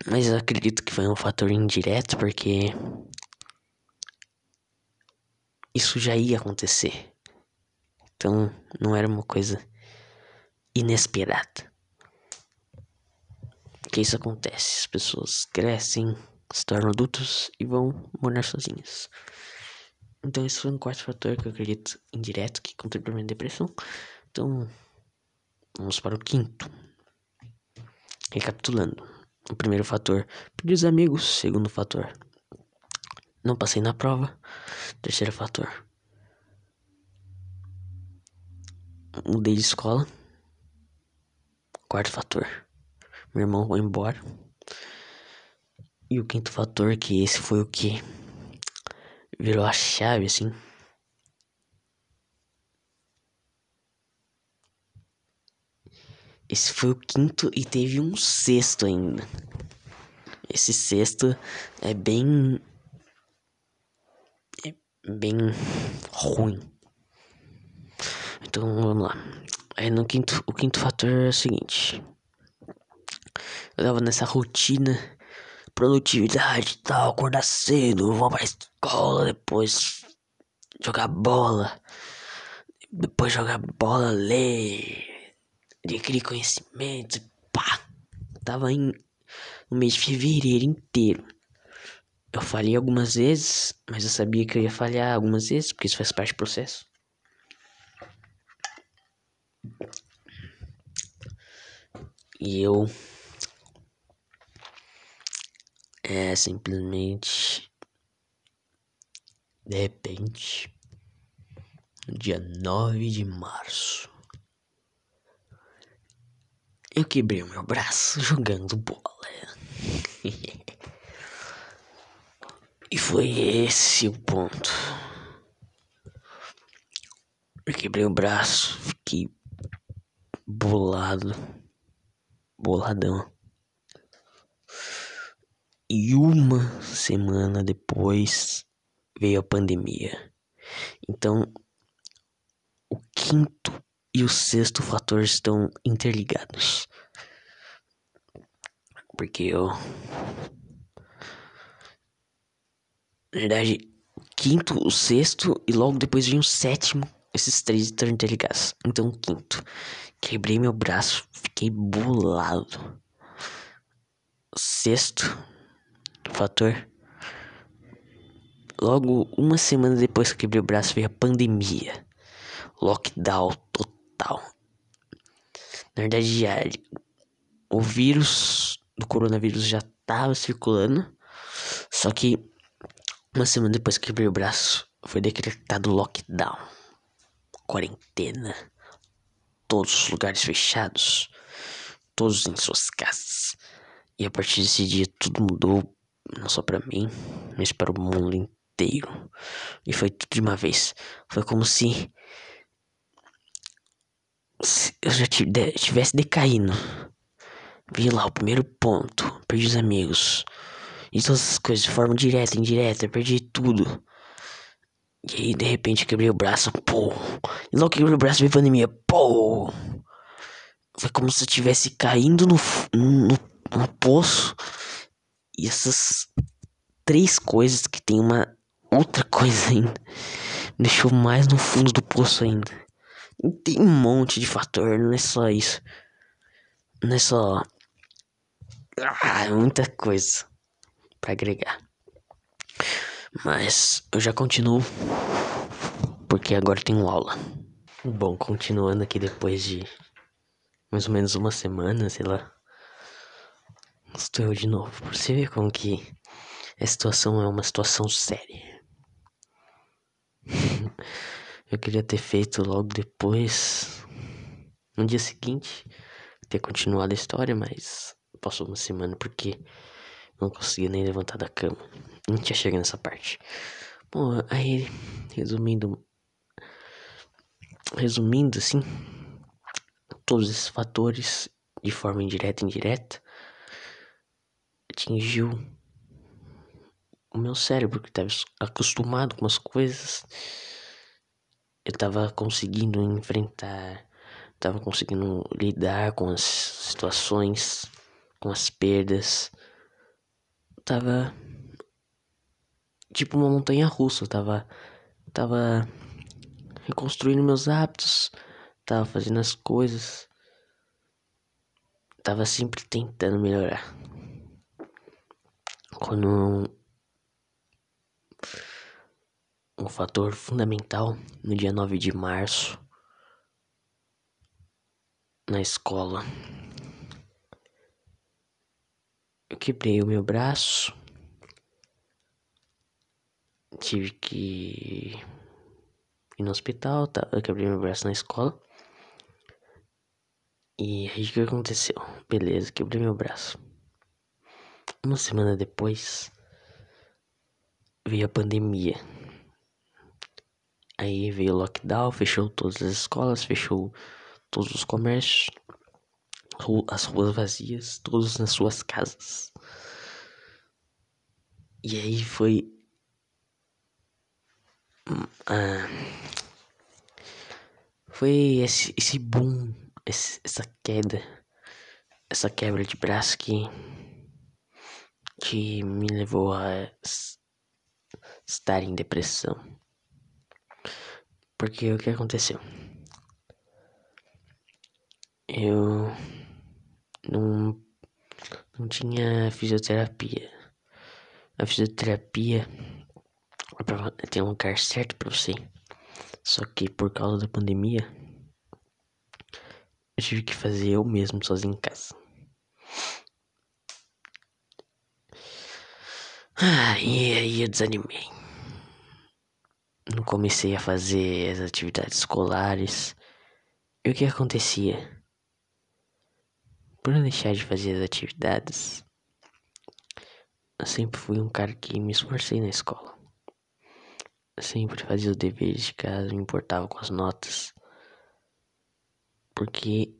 Mas eu acredito que foi um fator indireto porque isso já ia acontecer. Então não era uma coisa inesperada. Que isso acontece, as pessoas crescem, se tornam adultos e vão morar sozinhas. Então esse foi um quarto fator que eu acredito indireto que contribui para a depressão. Então vamos para o quinto. Recapitulando. O primeiro fator, perdi os amigos. Segundo fator, não passei na prova. Terceiro fator, mudei de escola. Quarto fator. Meu irmão foi embora. E o quinto fator, que esse foi o que virou a chave, assim. Esse foi o quinto e teve um sexto ainda. Esse sexto é bem. É bem ruim. Então vamos lá. Aí no quinto, o quinto fator é o seguinte. Eu tava nessa rotina, produtividade e tal, acordar cedo, vou pra escola, depois jogar bola, depois jogar bola, ler, adquirir conhecimento, pá. Tava em no mês de fevereiro inteiro. Eu falhei algumas vezes, mas eu sabia que eu ia falhar algumas vezes, porque isso faz parte do processo. E eu é simplesmente de repente no dia 9 de março eu quebrei o meu braço jogando bola. e foi esse o ponto. Eu quebrei o braço, fiquei bolado, boladão. E uma semana depois veio a pandemia. Então, o quinto e o sexto fator estão interligados. Porque eu. Na verdade, o quinto, o sexto e logo depois vem o sétimo. Esses três estão interligados. Então, o quinto. Quebrei meu braço, fiquei bolado. Sexto fator. Logo uma semana depois que quebrei o braço veio a pandemia. Lockdown total. Na verdade, já, o vírus do coronavírus já estava circulando. Só que uma semana depois que quebrei o braço, foi decretado lockdown. Quarentena. Todos os lugares fechados. Todos em suas casas. E a partir desse dia tudo mudou. Não só para mim, mas para o mundo inteiro. E foi tudo de uma vez. Foi como se se eu já tivesse decaído. Vi lá o primeiro ponto, perdi os amigos. E todas as coisas de forma direta, indireta, perdi tudo. E aí, de repente, quebrei o braço, pô. E logo que quebrei o braço, veio pandemia, pô. Foi como se eu estivesse caindo no, no, no poço. E essas três coisas que tem uma outra coisa ainda. Deixou mais no fundo do poço ainda. Tem um monte de fator, não é só isso. Não é só. Ah, muita coisa para agregar. Mas eu já continuo. Porque agora tenho aula. Bom, continuando aqui depois de mais ou menos uma semana, sei lá. Estou eu de novo. Você ver como que a situação é uma situação séria. Eu queria ter feito logo depois, no dia seguinte, ter continuado a história, mas passou uma semana porque não conseguia nem levantar da cama. Não tinha chegado nessa parte. Bom, aí, resumindo, resumindo assim, todos esses fatores, de forma indireta e indireta, atingiu o meu cérebro que estava acostumado com as coisas eu tava conseguindo enfrentar, tava conseguindo lidar com as situações, com as perdas. Tava tipo uma montanha russa, tava tava reconstruindo meus hábitos, tava fazendo as coisas, tava sempre tentando melhorar. Quando um fator fundamental no dia 9 de março na escola. Eu quebrei o meu braço, tive que ir no hospital, tá? eu quebrei meu braço na escola. E aí o que aconteceu? Beleza, quebrei meu braço. Uma semana depois veio a pandemia. Aí veio o lockdown, fechou todas as escolas, fechou todos os comércios, as ruas vazias, todos nas suas casas. E aí foi. Ah, foi esse, esse boom, essa queda, essa quebra de braço que, que me levou a estar em depressão. Porque o que aconteceu? Eu não, não tinha fisioterapia. A fisioterapia tem um lugar certo para você. Só que por causa da pandemia, eu tive que fazer eu mesmo sozinho em casa. Ah, e aí eu desanimei. Não comecei a fazer as atividades escolares. E o que acontecia? Por não deixar de fazer as atividades, eu sempre fui um cara que me esforcei na escola. Eu sempre fazia os deveres de casa, me importava com as notas. Porque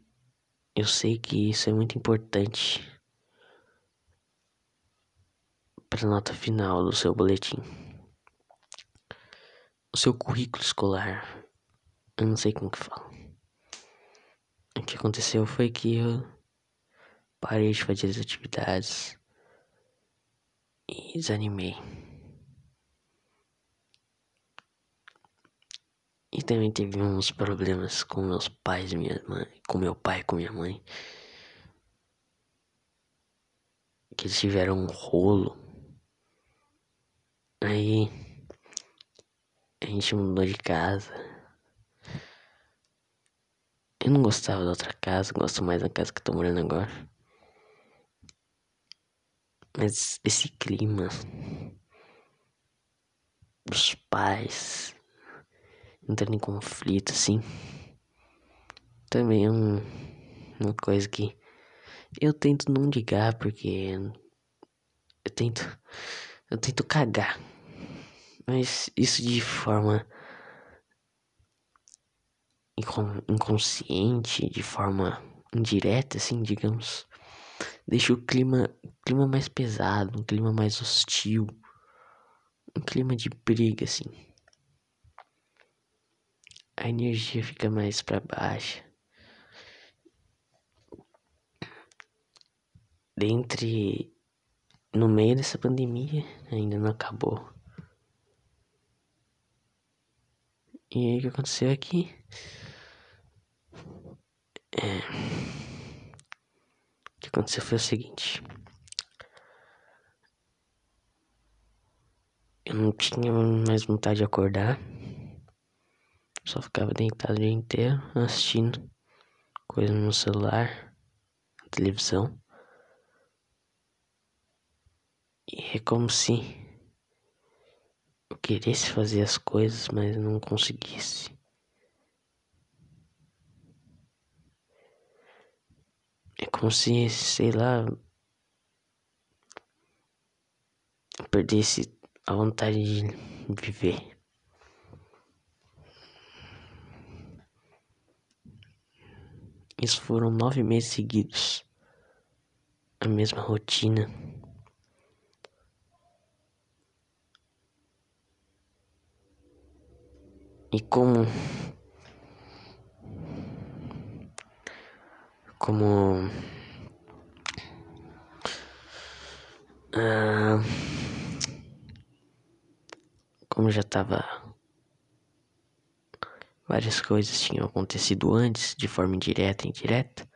eu sei que isso é muito importante para a nota final do seu boletim. O seu currículo escolar. Eu não sei como que fala. O que aconteceu foi que eu parei de fazer as atividades e desanimei. E também teve uns problemas com meus pais, minha mãe, com meu pai, com minha mãe. Que eles tiveram um rolo. Aí a gente mudou de casa. Eu não gostava da outra casa, gosto mais da casa que eu tô morando agora. Mas esse clima dos pais entrando em conflito assim também é um, uma coisa que eu tento não ligar porque eu tento eu tento cagar mas isso de forma inconsciente de forma indireta assim digamos deixa o clima, clima mais pesado, um clima mais hostil, um clima de briga assim. A energia fica mais para baixo. Dentre no meio dessa pandemia, ainda não acabou. E aí o que aconteceu aqui? É que aconteceu foi o seguinte. Eu não tinha mais vontade de acordar. Só ficava deitado o dia inteiro assistindo coisa no celular, televisão. E é como se eu queresse fazer as coisas, mas não conseguisse. É como se, sei lá, perdesse a vontade de viver. Isso foram nove meses seguidos. A mesma rotina. E como como uh, como já tava várias coisas tinham acontecido antes de forma indireta e indireta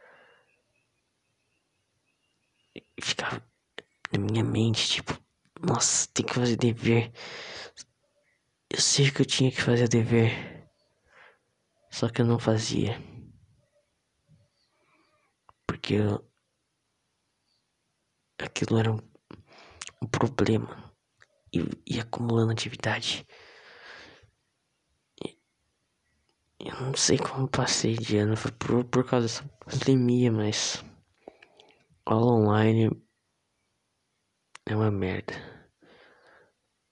ficava na minha mente tipo nossa tem que fazer dever eu sei que eu tinha que fazer dever só que eu não fazia porque aquilo era um, um problema e, e, acumulando atividade. E, eu não sei como passei de ano, foi por, por causa dessa pandemia, mas aula online é uma merda.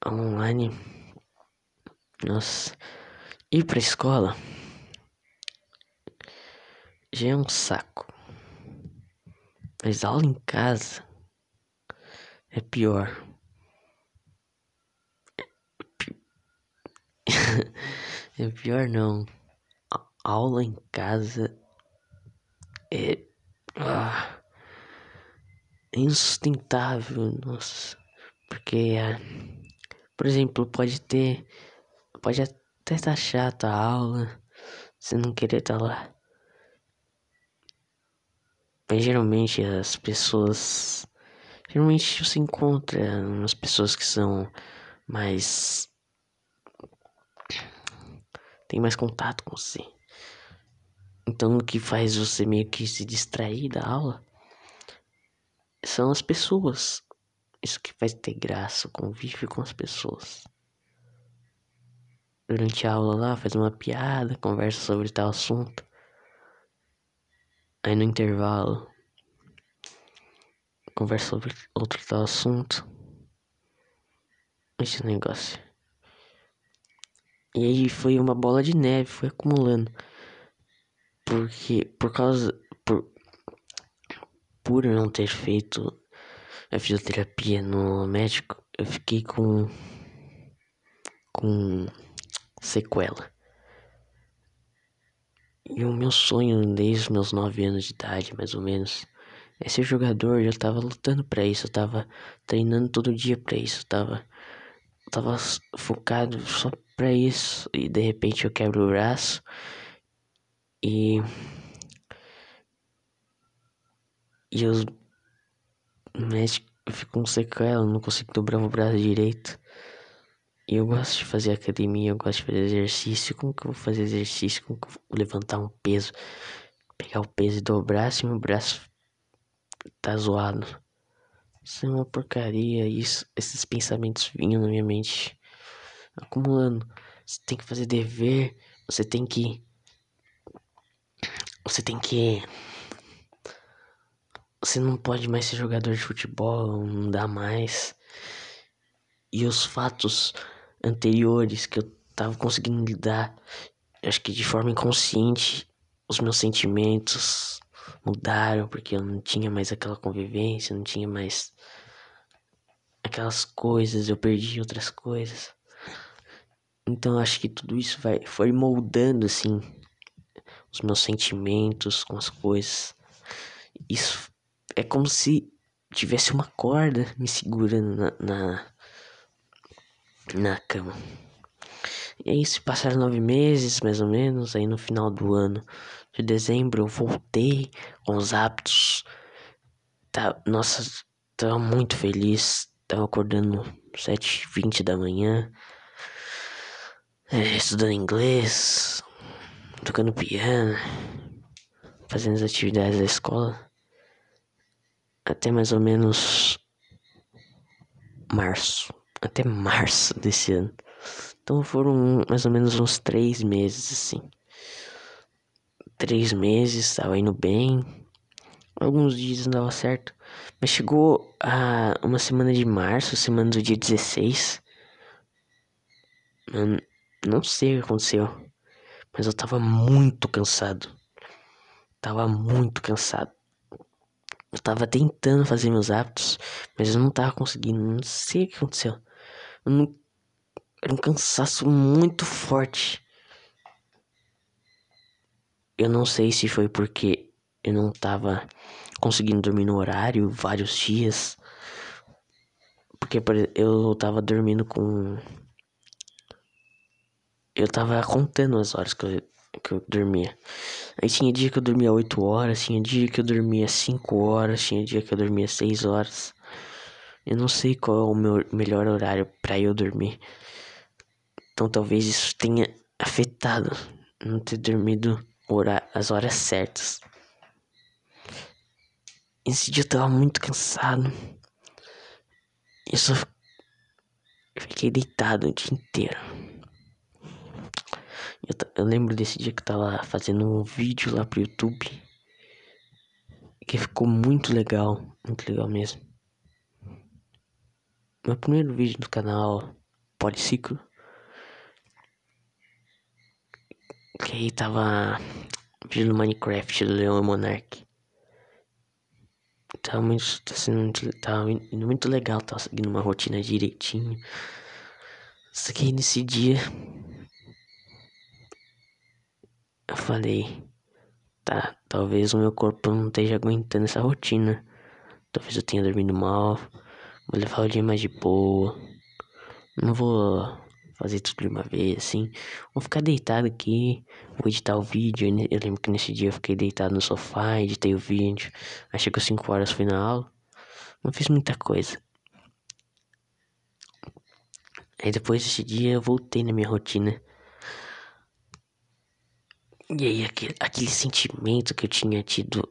Online, nossa, ir pra escola já é um saco. Mas aula em casa é pior. é pior não. A aula em casa é, ah, é insustentável, nossa. Porque, ah, por exemplo, pode ter. Pode até estar chata a aula. Você não querer estar tá lá. Mas geralmente as pessoas. Geralmente você encontra umas pessoas que são mais. tem mais contato com você. Então o que faz você meio que se distrair da aula são as pessoas. Isso que faz ter graça, convive com as pessoas. Durante a aula lá, faz uma piada, conversa sobre tal assunto. Aí no intervalo, conversa sobre outro tal assunto. Esse negócio. E aí foi uma bola de neve, foi acumulando. Porque, por causa. Por, por não ter feito a fisioterapia no médico, eu fiquei com. com sequela. E o meu sonho desde os meus 9 anos de idade, mais ou menos, é ser jogador. Eu tava lutando para isso, eu tava treinando todo dia para isso, eu tava, eu tava focado só para isso. E de repente eu quebro o braço e. E os médicos ficam com sequela, não consigo dobrar o braço direito. Eu gosto de fazer academia, eu gosto de fazer exercício. Como que eu vou fazer exercício? Como que eu vou levantar um peso? Pegar o peso e dobrar se meu braço tá zoado. Isso é uma porcaria. Isso, esses pensamentos vinham na minha mente acumulando. Você tem que fazer dever, você tem que. Você tem que. Você não pode mais ser jogador de futebol, não dá mais. E os fatos anteriores que eu tava conseguindo lidar, acho que de forma inconsciente, os meus sentimentos mudaram porque eu não tinha mais aquela convivência, não tinha mais aquelas coisas, eu perdi outras coisas. Então acho que tudo isso vai foi moldando assim os meus sentimentos com as coisas. Isso é como se tivesse uma corda me segurando na, na na cama. E aí se passaram nove meses, mais ou menos, aí no final do ano de dezembro eu voltei com os hábitos. Tá, nossa, tava muito feliz. Tava acordando sete vinte da manhã. É, estudando inglês, tocando piano, fazendo as atividades da escola. Até mais ou menos março até março desse ano. Então foram mais ou menos uns três meses assim. Três meses, estava indo bem. Alguns dias não dava certo. Mas chegou a uma semana de março, semana do dia 16. Eu não sei o que aconteceu. Mas eu tava muito cansado. Tava muito cansado. Eu tava tentando fazer meus hábitos, mas eu não tava conseguindo. Não sei o que aconteceu. Não... Era um cansaço muito forte. Eu não sei se foi porque eu não tava conseguindo dormir no horário vários dias. Porque eu tava dormindo com. Eu tava contando as horas que eu, que eu dormia. Aí tinha dia que eu dormia 8 horas, tinha dia que eu dormia 5 horas, tinha dia que eu dormia 6 horas. Eu não sei qual é o meu melhor horário para eu dormir. Então talvez isso tenha afetado não ter dormido as horas certas. Esse dia eu tava muito cansado. Eu só fiquei deitado o dia inteiro. Eu, eu lembro desse dia que eu tava fazendo um vídeo lá pro YouTube. Que ficou muito legal. Muito legal mesmo. Meu primeiro vídeo do canal Policiclo. Que aí tava vídeo do Minecraft do Leon Monarch. Tava muito, tá sendo muito, tava indo muito legal, tava seguindo uma rotina direitinho. Só que nesse dia eu falei, tá, talvez o meu corpo não esteja aguentando essa rotina. Talvez eu tenha dormido mal. Vou levar o dia mais de boa. Não vou fazer tudo de uma vez, assim. Vou ficar deitado aqui, vou editar o vídeo. Eu lembro que nesse dia eu fiquei deitado no sofá, editei o vídeo. Aí chegou 5 horas, fui na aula. Não fiz muita coisa. Aí depois desse dia eu voltei na minha rotina. E aí aquele, aquele sentimento que eu tinha tido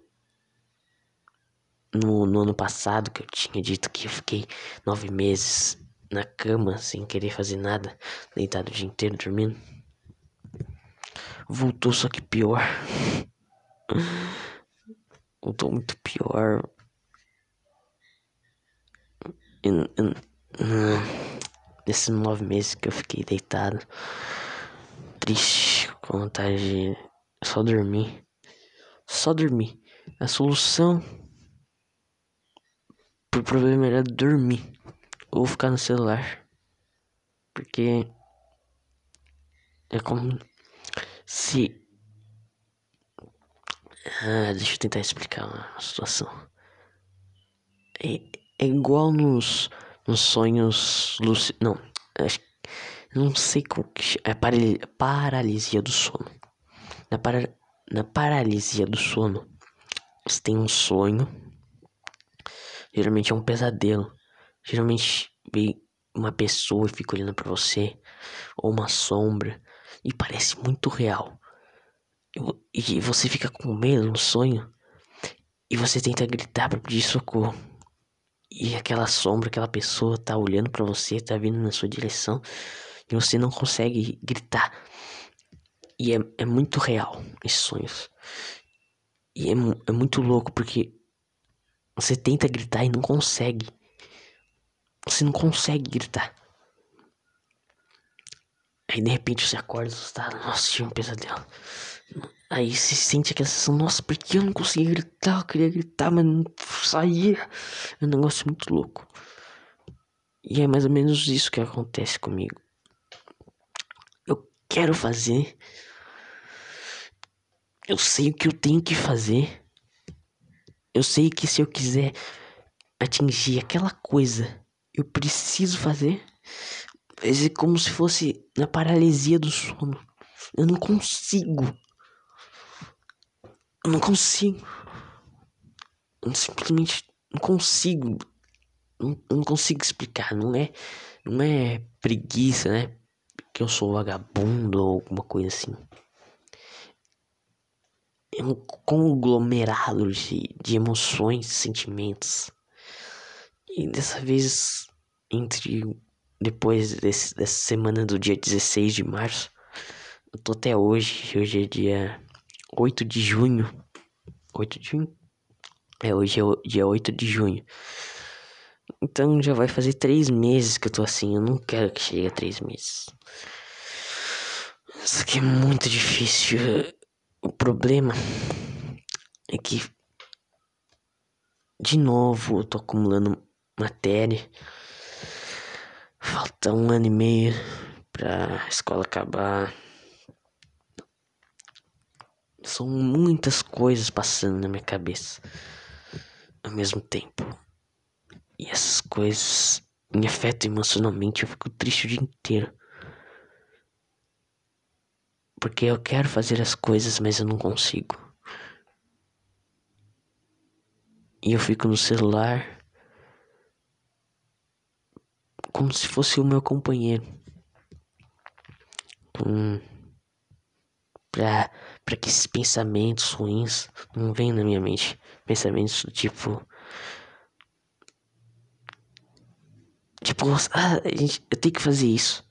no, no ano passado, que eu tinha dito que eu fiquei nove meses na cama sem querer fazer nada, deitado o dia inteiro dormindo. Voltou, só que pior. Voltou muito pior. Eu, nesses nove meses que eu fiquei deitado, triste, com vontade de só dormir. Só dormir. A solução pro problema era dormir ou ficar no celular. Porque é como se. Ah, deixa eu tentar explicar uma situação. É, é igual nos, nos sonhos lúcidos. Não, acho, não sei como que É paralisia do sono. Na, para, na paralisia do sono, você tem um sonho. Geralmente é um pesadelo. Geralmente vem uma pessoa e fica olhando para você, ou uma sombra, e parece muito real. E você fica com medo no sonho, e você tenta gritar para pedir socorro. E aquela sombra, aquela pessoa tá olhando para você, tá vindo na sua direção, e você não consegue gritar. E é, é muito real esses sonhos. E é, é muito louco porque você tenta gritar e não consegue. Você não consegue gritar. Aí de repente você acorda assustado. Nossa, tive um pesadelo. Aí você sente aquela sensação, nossa, por que eu não conseguia gritar? Eu queria gritar, mas não saía. É um negócio muito louco. E é mais ou menos isso que acontece comigo. Eu quero fazer. Eu sei o que eu tenho que fazer. Eu sei que se eu quiser atingir aquela coisa eu preciso fazer. É como se fosse na paralisia do sono. Eu não consigo. Eu não consigo. Eu simplesmente não consigo. Não, não consigo explicar. Não é, não é preguiça, né? Que eu sou vagabundo ou alguma coisa assim. É um conglomerado de, de emoções, sentimentos e dessa vez, entre depois desse, dessa semana do dia 16 de março, eu tô até hoje. Hoje é dia 8 de junho. 8 de junho? É, hoje é o dia 8 de junho. Então já vai fazer três meses que eu tô assim. Eu não quero que chegue a três meses. Isso aqui é muito difícil. O problema é que, de novo, eu tô acumulando matéria. Falta um ano e meio pra escola acabar. São muitas coisas passando na minha cabeça ao mesmo tempo. E essas coisas me afetam emocionalmente. Eu fico triste o dia inteiro. Porque eu quero fazer as coisas, mas eu não consigo. E eu fico no celular como se fosse o meu companheiro. Hum, pra, pra que esses pensamentos ruins não venham na minha mente. Pensamentos do tipo. Tipo, ah, gente, eu tenho que fazer isso.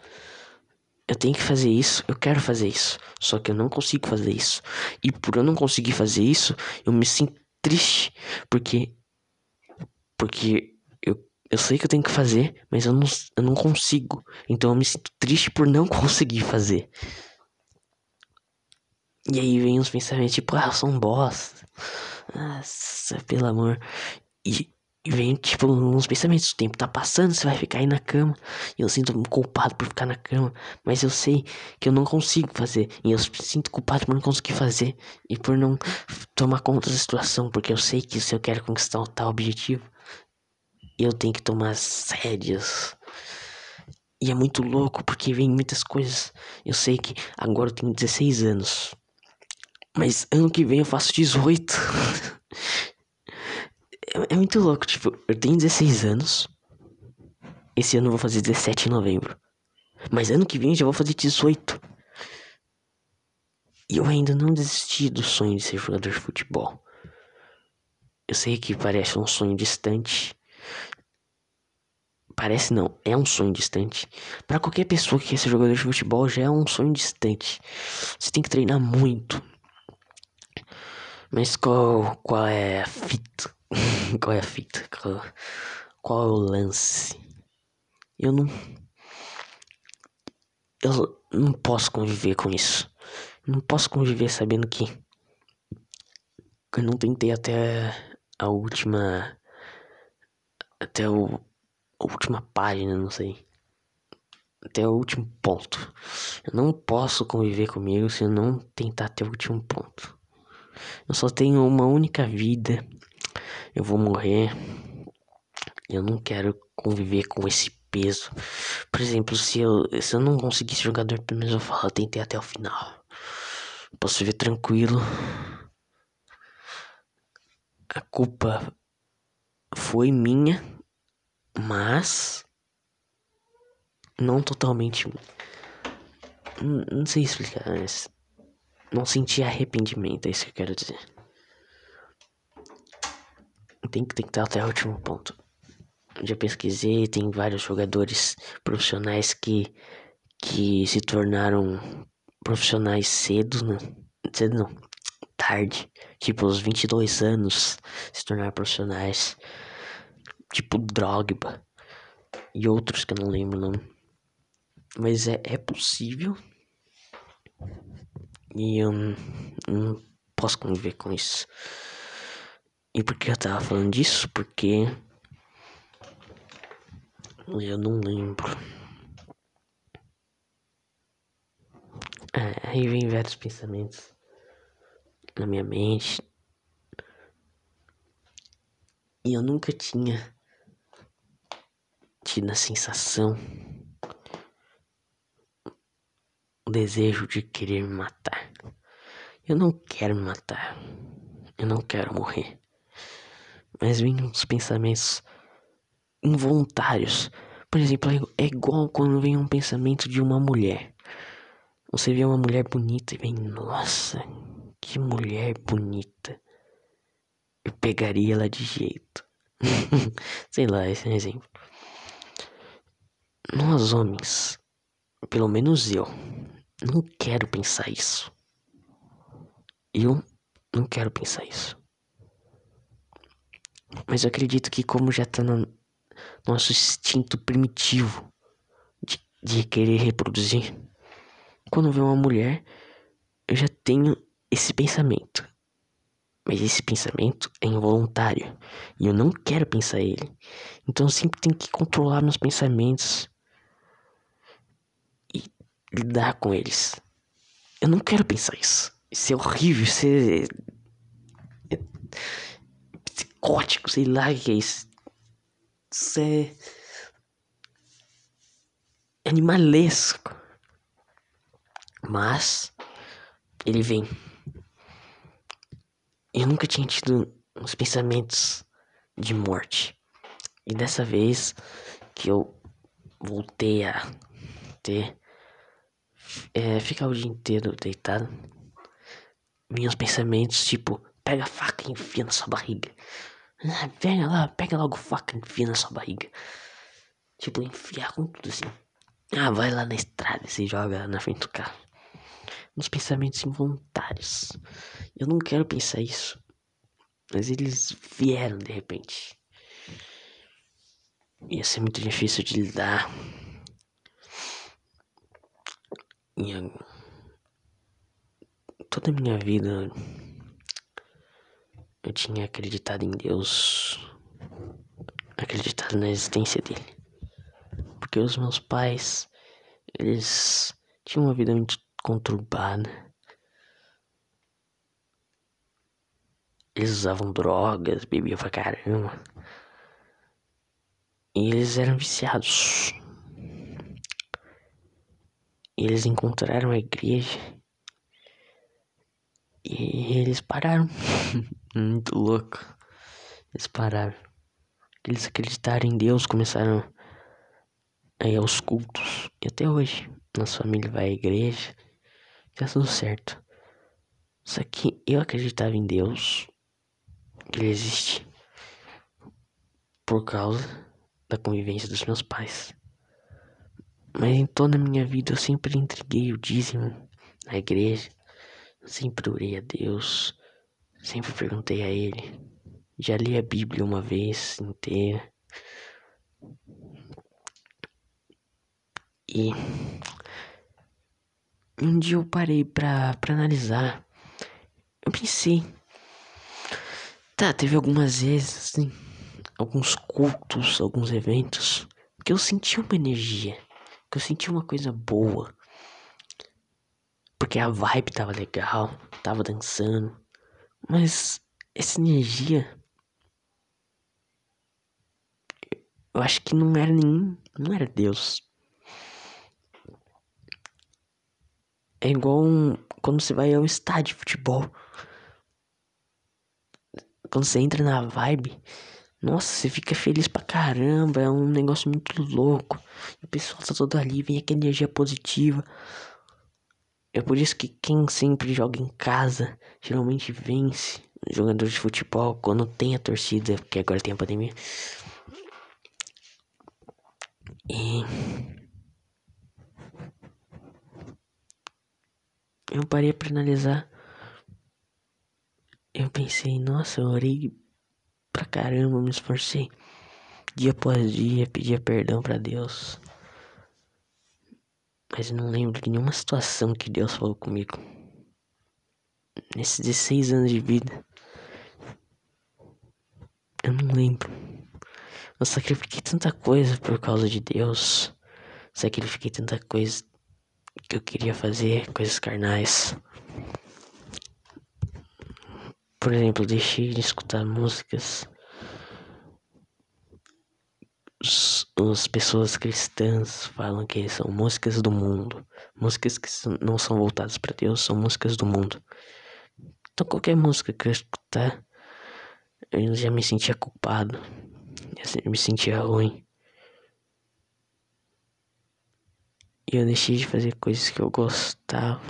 Eu tenho que fazer isso, eu quero fazer isso. Só que eu não consigo fazer isso. E por eu não conseguir fazer isso, eu me sinto triste. Porque. Porque Eu sei que eu tenho que fazer, mas eu não, eu não consigo. Então eu me sinto triste por não conseguir fazer. E aí vem os pensamentos tipo, ah, eu sou um bosta. Nossa, pelo amor. E, vem, tipo, uns pensamentos, o tempo tá passando, você vai ficar aí na cama. E eu sinto culpado por ficar na cama. Mas eu sei que eu não consigo fazer. E eu sinto culpado por não conseguir fazer. E por não tomar conta da situação. Porque eu sei que se eu quero conquistar um tal objetivo, eu tenho que tomar sérias. E é muito louco, porque vem muitas coisas. Eu sei que agora eu tenho 16 anos. Mas ano que vem eu faço 18. é, é muito louco, tipo, eu tenho 16 anos. Esse ano eu vou fazer 17 em novembro. Mas ano que vem eu já vou fazer 18. E eu ainda não desisti do sonho de ser jogador de futebol. Eu sei que parece um sonho distante. Parece não, é um sonho distante. Para qualquer pessoa que quer ser jogador de futebol já é um sonho distante. Você tem que treinar muito. Mas qual, qual é a fita? qual é a fita? Qual, qual é o lance? Eu não. Eu não posso conviver com isso. Não posso conviver sabendo que. Eu não tentei até a última. Até o, a última página, não sei. Até o último ponto. Eu não posso conviver comigo se eu não tentar até o último ponto. Eu só tenho uma única vida. Eu vou morrer. Eu não quero conviver com esse peso. Por exemplo, se eu, se eu não conseguisse jogador, pelo menos eu falo, tentei até o final. Posso viver tranquilo. A culpa foi minha, mas não totalmente. Não, não sei explicar, mas não senti arrependimento, é isso que eu quero dizer. Tem que tentar até o último ponto. Já pesquisei, tem vários jogadores profissionais que, que se tornaram profissionais cedo, né? Cedo não, tarde. Tipo, aos 22 anos se tornaram profissionais. Tipo, Drogba. E outros que eu não lembro o nome. Mas é, é possível e eu não posso conviver com isso. E por que eu tava falando disso? Porque eu não lembro. É, aí vem vários pensamentos na minha mente. E eu nunca tinha tido a sensação o desejo de querer me matar. Eu não quero me matar. Eu não quero morrer. Mas vem uns pensamentos involuntários. Por exemplo, é igual quando vem um pensamento de uma mulher. Você vê uma mulher bonita e vem, nossa, que mulher bonita. Eu pegaria ela de jeito. Sei lá, esse é um exemplo. Nós homens, pelo menos eu, não quero pensar isso. Eu não quero pensar isso. Mas eu acredito que como já tá no nosso instinto primitivo de, de querer reproduzir, quando vê uma mulher, eu já tenho esse pensamento. Mas esse pensamento é involuntário e eu não quero pensar ele. Então eu sempre tenho que controlar meus pensamentos lidar com eles. Eu não quero pensar isso. Isso é horrível, isso é psicótico, sei lá o que é isso. Isso é animalesco. Mas ele vem. Eu nunca tinha tido uns pensamentos de morte. E dessa vez que eu voltei a ter é, ficar o dia inteiro deitado. Meus pensamentos, tipo, pega a faca e enfia na sua barriga. Ah, lá, pega logo faca enfia na sua barriga. Tipo, enfiar com tudo assim. Ah, vai lá na estrada e se joga na frente do carro. Uns pensamentos involuntários. Eu não quero pensar isso. Mas eles vieram de repente. ia ser muito difícil de lidar. E toda a minha vida eu tinha acreditado em Deus, acreditado na existência dele. Porque os meus pais, eles tinham uma vida muito conturbada. Eles usavam drogas, bebiam pra caramba. E eles eram viciados. Eles encontraram a igreja. E eles pararam. Muito louco. Eles pararam. Eles acreditaram em Deus, começaram a ir aos cultos. E até hoje, nossa família vai à igreja. Tá tudo certo. Só que eu acreditava em Deus. Que ele existe. Por causa da convivência dos meus pais. Mas em toda a minha vida eu sempre entreguei o dízimo na igreja. Sempre orei a Deus. Sempre perguntei a Ele. Já li a Bíblia uma vez inteira. E um dia eu parei pra, pra analisar. Eu pensei. Tá, teve algumas vezes, assim, alguns cultos, alguns eventos, que eu senti uma energia, que eu senti uma coisa boa. Porque a vibe tava legal, tava dançando. Mas essa energia. Eu acho que não era nenhum. Não era Deus. É igual um, quando você vai ao estádio de futebol. Quando você entra na vibe, nossa, você fica feliz pra caramba. É um negócio muito louco. O pessoal tá todo ali, vem aquela energia positiva. É por isso que quem sempre joga em casa geralmente vence. Jogador de futebol, quando tem a torcida, porque agora tem a pandemia. E. Eu parei para analisar. Eu pensei, nossa, eu orei pra caramba, me esforcei. Dia após dia, pedia perdão para Deus. Mas eu não lembro de nenhuma situação que Deus falou comigo. Nesses 16 anos de vida. Eu não lembro. Eu sacrifiquei tanta coisa por causa de Deus. Sacrifiquei tanta coisa que eu queria fazer, coisas carnais. Por exemplo, deixei de escutar músicas as pessoas cristãs falam que são músicas do mundo. Músicas que não são voltadas para Deus, são músicas do mundo. Então qualquer música que eu escutar, eu já me sentia culpado. Eu me sentia ruim. E eu deixei de fazer coisas que eu gostava.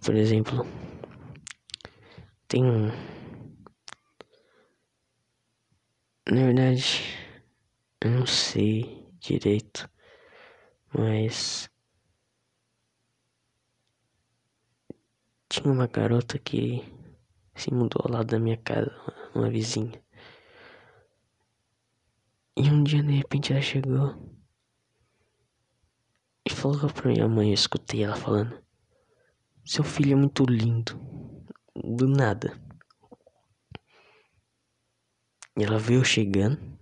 Por exemplo, tem. Na verdade, eu não sei direito, mas tinha uma garota que se mudou ao lado da minha casa, uma vizinha. E um dia de repente ela chegou e falou pra minha mãe, eu escutei ela falando: Seu filho é muito lindo. Do nada. E ela veio chegando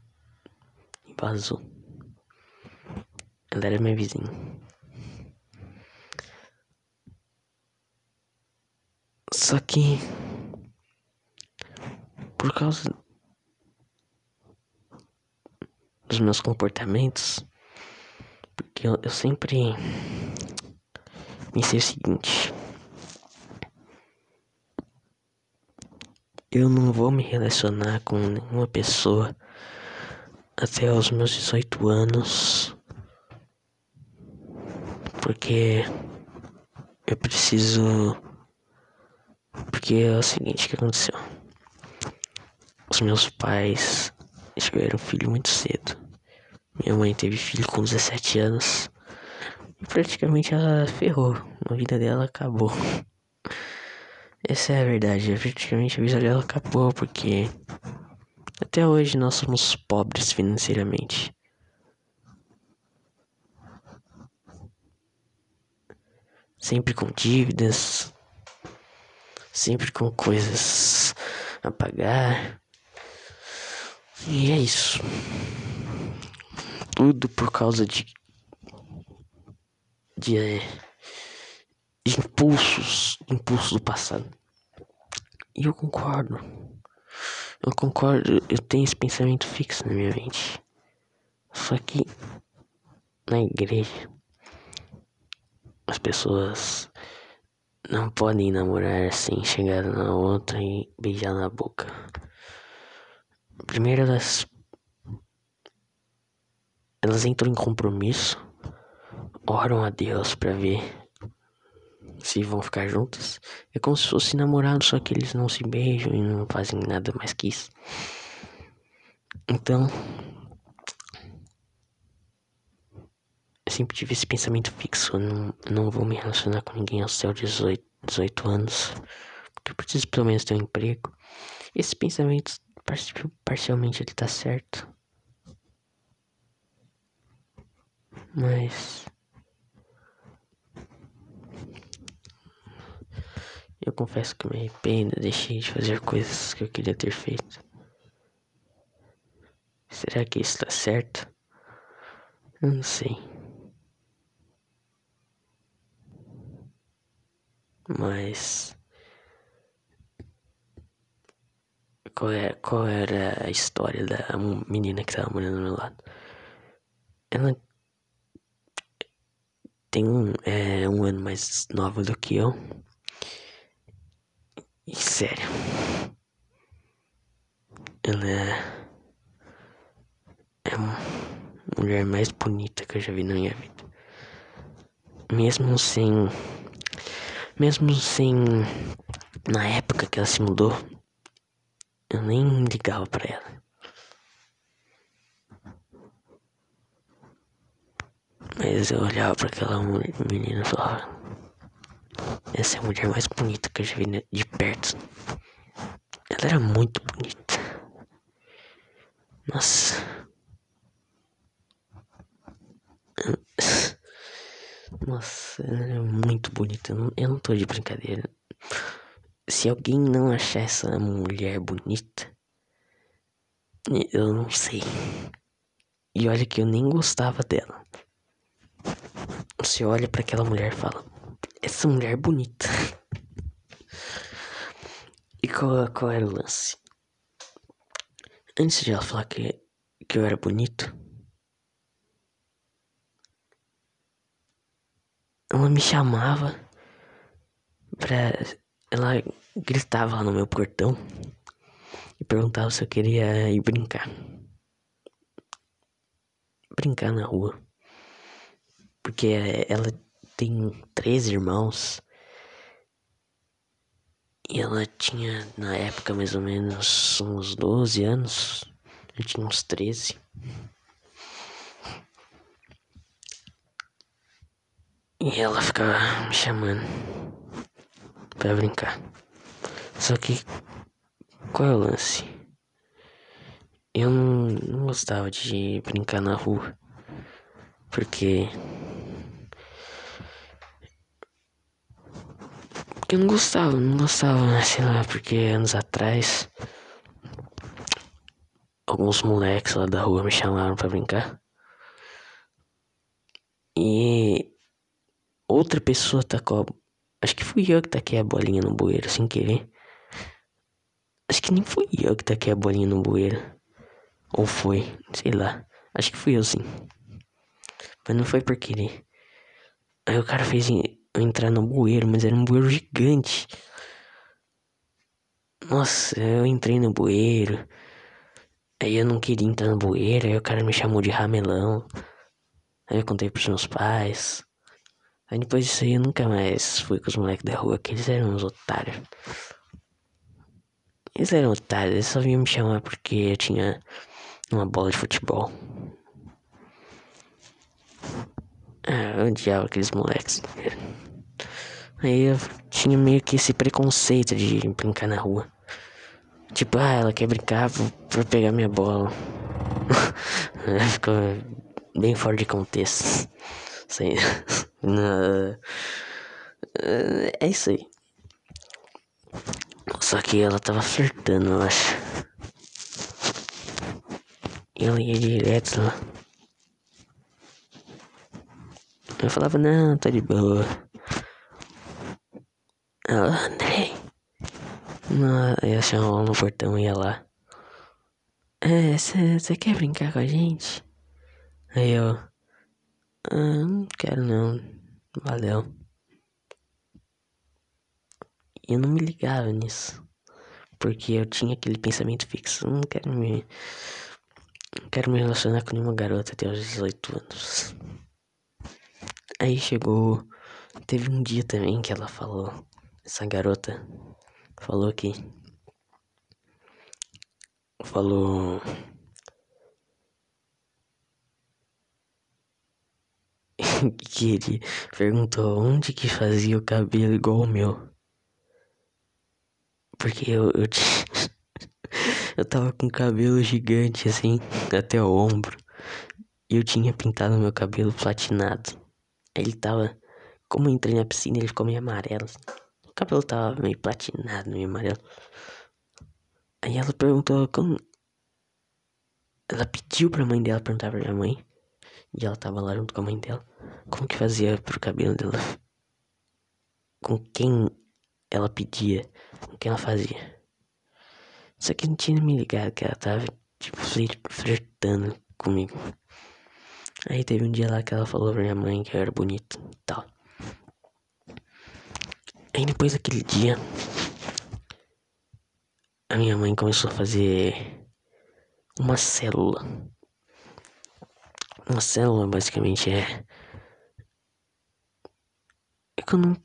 vazou. Ela era minha vizinha. Só que por causa dos meus comportamentos, porque eu, eu sempre pensei o seguinte. Eu não vou me relacionar com nenhuma pessoa até os meus 18 anos. Porque eu preciso. Porque é o seguinte que aconteceu. Os meus pais tiveram filho muito cedo. Minha mãe teve filho com 17 anos. E praticamente ela ferrou. A vida dela acabou. Essa é a verdade. Praticamente a vida dela acabou porque Até hoje nós somos pobres financeiramente. Sempre com dívidas, sempre com coisas a pagar. E é isso. Tudo por causa de. de. de impulsos. impulsos do passado. E eu concordo. Eu concordo, eu tenho esse pensamento fixo na minha mente. Só que na igreja as pessoas não podem namorar sem chegar na outra e beijar na boca. Primeiro elas elas entram em compromisso, oram a Deus para ver se vão ficar juntas. É como se fosse namorado, só que eles não se beijam e não fazem nada mais que isso. Então, eu sempre tive esse pensamento fixo. Não, não vou me relacionar com ninguém aos seus 18, 18 anos. Porque eu preciso pelo menos ter um emprego. Esse pensamento, parcialmente, ele tá certo. Mas. Eu confesso que me arrependo, deixei de fazer coisas que eu queria ter feito. Será que isso está certo? Eu não sei. Mas. Qual, é, qual era a história da menina que tava morando do meu lado? Ela tem um, é, um ano mais nova do que eu. E sério. Ela é. É a mulher mais bonita que eu já vi na minha vida. Mesmo sem. Mesmo sem. Na época que ela se mudou, eu nem ligava pra ela. Mas eu olhava para aquela menina e falava: Essa é a mulher mais bonita que eu já vi de perto. Ela era muito bonita. Nossa. Nossa, ela era muito bonita. Eu não tô de brincadeira. Se alguém não achar essa mulher bonita, eu não sei. E olha que eu nem gostava dela. Você olha para aquela mulher e fala: Essa mulher bonita. e qual, qual era o lance? Antes de ela falar que, que eu era bonito, ela me chamava pra. Ela gritava lá no meu portão e perguntava se eu queria ir brincar. Brincar na rua. Porque ela tem três irmãos. E ela tinha, na época, mais ou menos uns 12 anos. Eu tinha uns 13. E ela ficava me chamando pra brincar. Só que, qual é o lance? Eu não, não gostava de brincar na rua. Porque eu não gostava, não gostava, sei lá, porque anos atrás alguns moleques lá da rua me chamaram para brincar. E outra pessoa tacou. Acho que fui eu que taquei a bolinha no bueiro sem querer. Acho que nem fui eu que taquei a bolinha no bueiro. Ou foi, sei lá. Acho que fui eu sim. Mas não foi por querer. Aí o cara fez entrar no bueiro, mas era um bueiro gigante. Nossa, eu entrei no bueiro. Aí eu não queria entrar no bueiro, aí o cara me chamou de ramelão. Aí eu contei pros meus pais. Aí depois disso aí eu nunca mais fui com os moleques da rua, que eles eram uns otários. Eles eram otários, eles só vinham me chamar porque eu tinha uma bola de futebol. Ah, eu odiava aqueles moleques. Aí eu tinha meio que esse preconceito de brincar na rua. Tipo, ah, ela quer brincar pra pegar minha bola. Ficou bem fora de contexto. É isso aí. Só que ela tava flertando, eu acho. E ela ia direto lá. Eu falava, não, tô de boa. Ela, Andrei. Eu chamava no portão e ia lá. É, você quer brincar com a gente? Aí eu. Ah, não quero não. Valeu. E eu não me ligava nisso. Porque eu tinha aquele pensamento fixo. Não quero me. Não quero me relacionar com nenhuma garota até os 18 anos. Aí chegou. Teve um dia também que ela falou. Essa garota falou que. Falou. que ele perguntou onde que fazia o cabelo igual o meu. Porque eu, eu tinha. eu tava com cabelo gigante assim, até o ombro. E eu tinha pintado meu cabelo platinado. Ele tava. Como eu entrei na piscina, ele ficou meio amarelo. O cabelo tava meio platinado, meio amarelo. Aí ela perguntou como. Ela pediu pra mãe dela perguntar pra minha mãe. E ela tava lá junto com a mãe dela. Como que fazia pro cabelo dela? Com quem ela pedia? Com quem ela fazia? Só que não tinha me ligado que ela tava, tipo, flertando comigo. Aí teve um dia lá que ela falou pra minha mãe que eu era bonito e tal. Aí depois daquele dia, a minha mãe começou a fazer uma célula. Uma célula basicamente é. É quando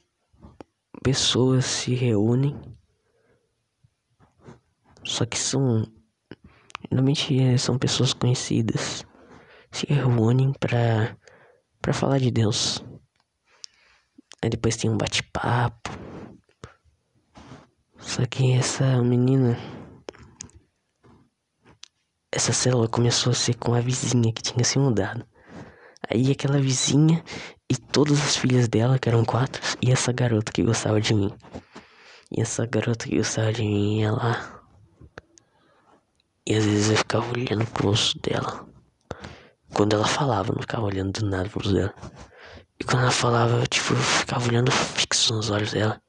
pessoas se reúnem. Só que são. Normalmente é, são pessoas conhecidas se reúnem pra, pra falar de Deus. Aí depois tem um bate-papo. Só que essa menina. Essa célula começou a ser com a vizinha que tinha se mudado. Aí aquela vizinha e todas as filhas dela, que eram quatro, e essa garota que gostava de mim. E essa garota que gostava de mim lá. E às vezes eu ficava olhando pro rosto dela. Quando ela falava, eu não ficava olhando do nada pros dela. E quando ela falava, eu, tipo, eu ficava olhando fixo nos olhos dela.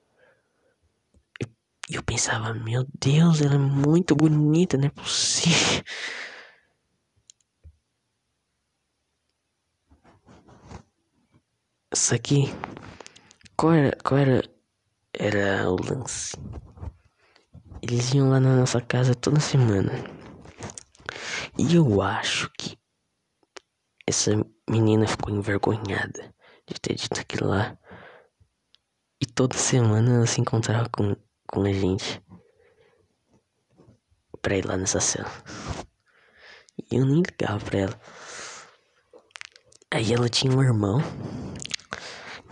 E eu pensava, meu Deus, ela é muito bonita, não é possível. Só que, qual era, qual era, era o lance? Eles iam lá na nossa casa toda semana. E eu acho que essa menina ficou envergonhada de ter dito aquilo lá. E toda semana ela se encontrava com, com a gente pra ir lá nessa cela. E eu nem ligava pra ela. Aí ela tinha um irmão.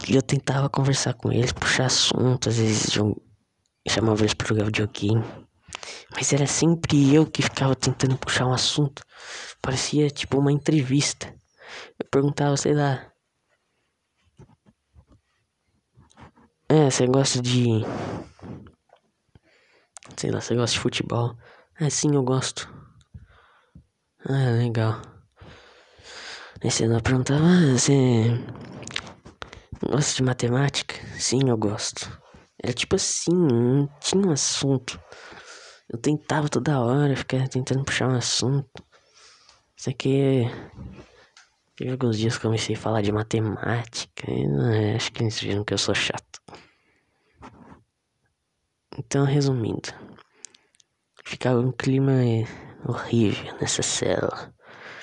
E eu tentava conversar com ele, puxar assunto, às vezes eu chamava eles pra jogar videogame. Mas era sempre eu que ficava tentando puxar um assunto. Parecia tipo uma entrevista. Eu perguntava, sei lá. É, você gosta de. Sei lá, você gosta de futebol? Ah, sim, eu gosto. Ah, legal. Aí você não perguntava, ah, você gosta de matemática? Sim, eu gosto. Era tipo assim, não tinha um assunto. Eu tentava toda hora ficar tentando puxar um assunto. Isso aqui Teve alguns dias que comecei a falar de matemática e né, acho que eles viram que eu sou chato. Então, resumindo, ficava um clima horrível nessa cela.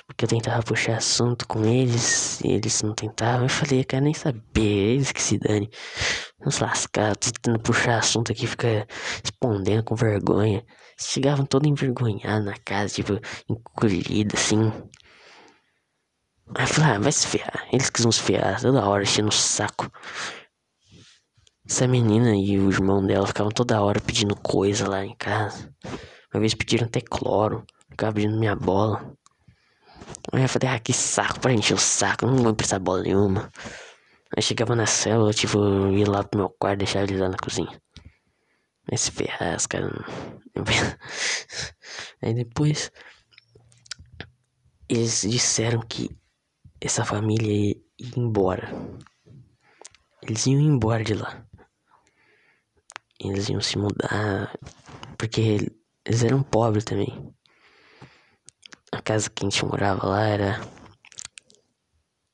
Porque eu tentava puxar assunto com eles e eles não tentavam. Eu falei, eu quero nem saber, eles que se dane. Vamos lascar, tentando puxar assunto aqui, fica respondendo com vergonha. Chegavam todo envergonhado na casa, tipo, encolhido assim. Aí eu falei, ah, vai se ferrar. Eles que se ferrar toda hora, enchendo o saco. Essa menina e o irmão dela ficavam toda hora pedindo coisa lá em casa. Uma vez pediram até cloro. Ficava abrindo minha bola. Aí eu falei, ah, que saco, para encher o saco, não vou precisar bola nenhuma. Aí chegava na cela, tipo, eu ia lá pro meu quarto, deixava eles lá na cozinha. Aí se ferrar, os caras. Aí depois. Eles disseram que essa família ia embora. Eles iam embora de lá. Eles iam se mudar. Porque eles eram pobres também. A casa que a gente morava lá era.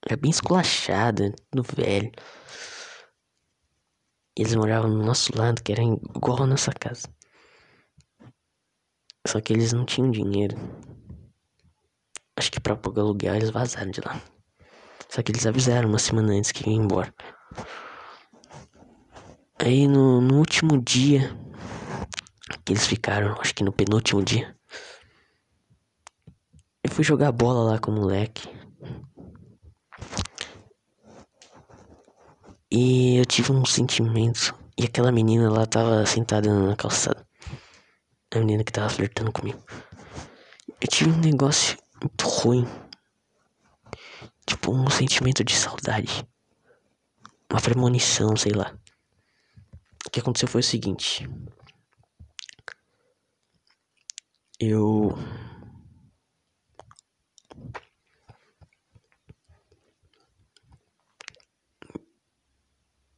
Era bem esculachada, tudo velho. Eles moravam no nosso lado, que era igual a nossa casa. Só que eles não tinham dinheiro. Acho que pra pagar aluguel eles vazaram de lá. Só que eles avisaram uma semana antes que iam embora. Aí no, no último dia que eles ficaram, acho que no penúltimo dia, eu fui jogar bola lá com o moleque. E eu tive um sentimento. E aquela menina lá tava sentada na calçada. A menina que tava flertando comigo. Eu tive um negócio muito ruim. Tipo, um sentimento de saudade. Uma premonição, sei lá. O que aconteceu foi o seguinte. Eu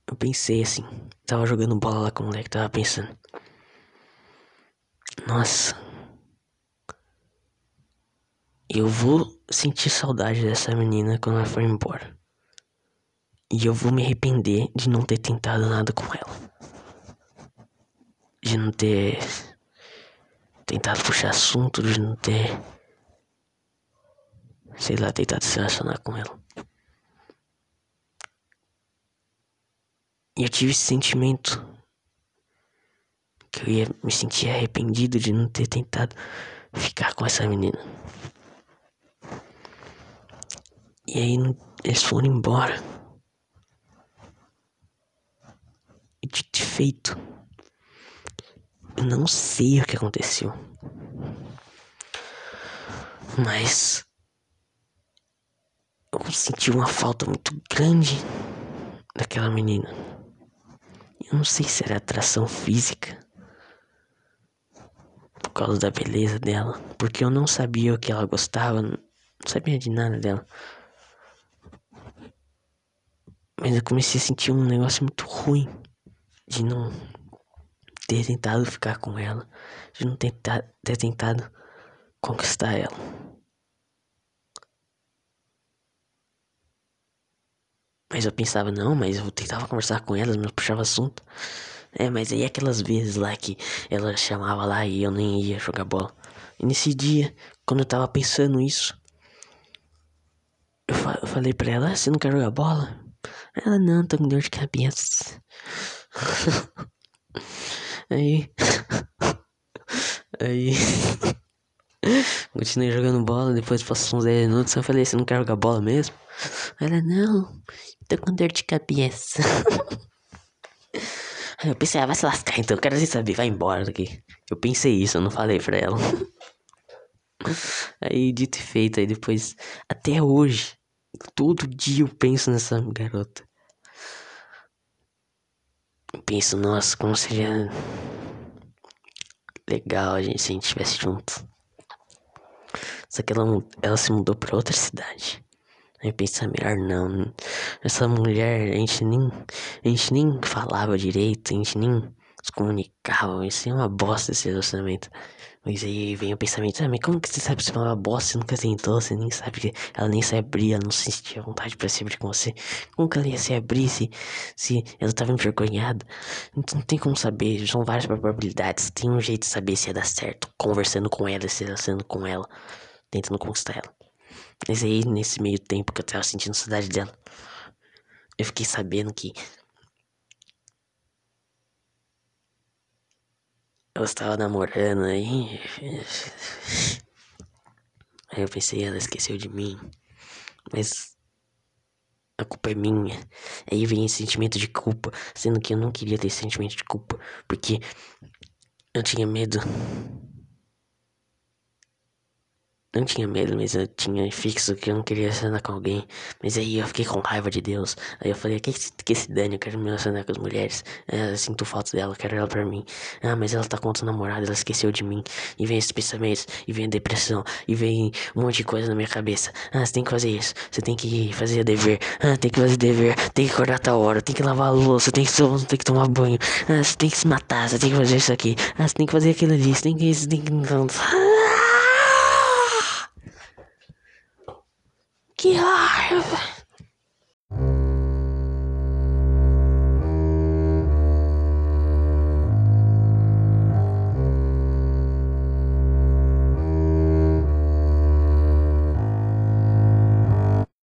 Eu pensei assim, tava jogando bola lá com o moleque, tava pensando. Nossa. Eu vou sentir saudade dessa menina quando ela for embora. E eu vou me arrepender de não ter tentado nada com ela. De não ter tentado puxar assunto, de não ter. Sei lá, tentado se relacionar com ela. E eu tive esse sentimento que eu ia me sentir arrependido de não ter tentado ficar com essa menina. E aí eles foram embora. E de feito, eu não sei o que aconteceu. Mas eu senti uma falta muito grande daquela menina. Eu não sei se era atração física. Por causa da beleza dela. Porque eu não sabia o que ela gostava. Não sabia de nada dela. Mas eu comecei a sentir um negócio muito ruim. De não ter tentado ficar com ela. De não tentar, ter tentado conquistar ela. Mas eu pensava, não, mas eu tentava conversar com elas, mas puxava assunto. É, mas aí aquelas vezes lá que ela chamava lá e eu nem ia jogar bola. E nesse dia, quando eu tava pensando isso, eu, fa eu falei pra ela, ah, você não quer jogar bola? Ela, não, tô com dor de cabeça. aí. aí. Continuei jogando bola, depois passou uns 10 minutos, eu falei, você não quer jogar bola mesmo? Ela, não, tô com dor de cabeça. eu pensei, ah, vai se lascar então, quero nem saber, vai embora daqui. Eu pensei isso, eu não falei pra ela. Aí, dito e feito, aí depois, até hoje, todo dia eu penso nessa garota. Eu penso, nossa, como seria legal a gente se a gente estivesse junto. Só que ela, ela se mudou pra outra cidade. Aí pensa, melhor não. Essa mulher, a gente nem. A gente nem falava direito, a gente nem se comunicava. Isso é uma bosta esse relacionamento. Mas aí vem o pensamento, ah, mas como que você sabe se uma bosta? Você nunca tentou, você nem sabe que ela nem se abria, ela não sentia vontade pra se abrir com você. Como que ela ia se abrir se, se ela tava envergonhada? Então não tem como saber, são várias probabilidades. Tem um jeito de saber se ia dar certo, conversando com ela, se relacionando com ela tentando conquistar ela. Mas aí, nesse meio tempo que eu tava sentindo saudade dela, eu fiquei sabendo que ela estava namorando aí. Aí eu pensei, ela esqueceu de mim. Mas a culpa é minha. Aí vem esse sentimento de culpa, sendo que eu não queria ter esse sentimento de culpa, porque eu tinha medo não tinha medo, mas eu tinha fixo que eu não queria relacionar com alguém. Mas aí eu fiquei com raiva de Deus. Aí eu falei, que que se dane, eu quero me relacionar com as mulheres. É, eu sinto falta dela, quero ela pra mim. Ah, mas ela tá com outro namorado, ela esqueceu de mim. E vem esses pensamentos, e vem a depressão, e vem um monte de coisa na minha cabeça. Ah, você tem que fazer isso, você tem que fazer dever. Ah, tem que fazer dever, tem que acordar tal hora, tem que lavar a louça, tem que, tem que tomar banho. Ah, você tem que se matar, você tem que fazer isso aqui. Ah, você tem que fazer aquilo ali, você tem que. Você tem. Que raiva!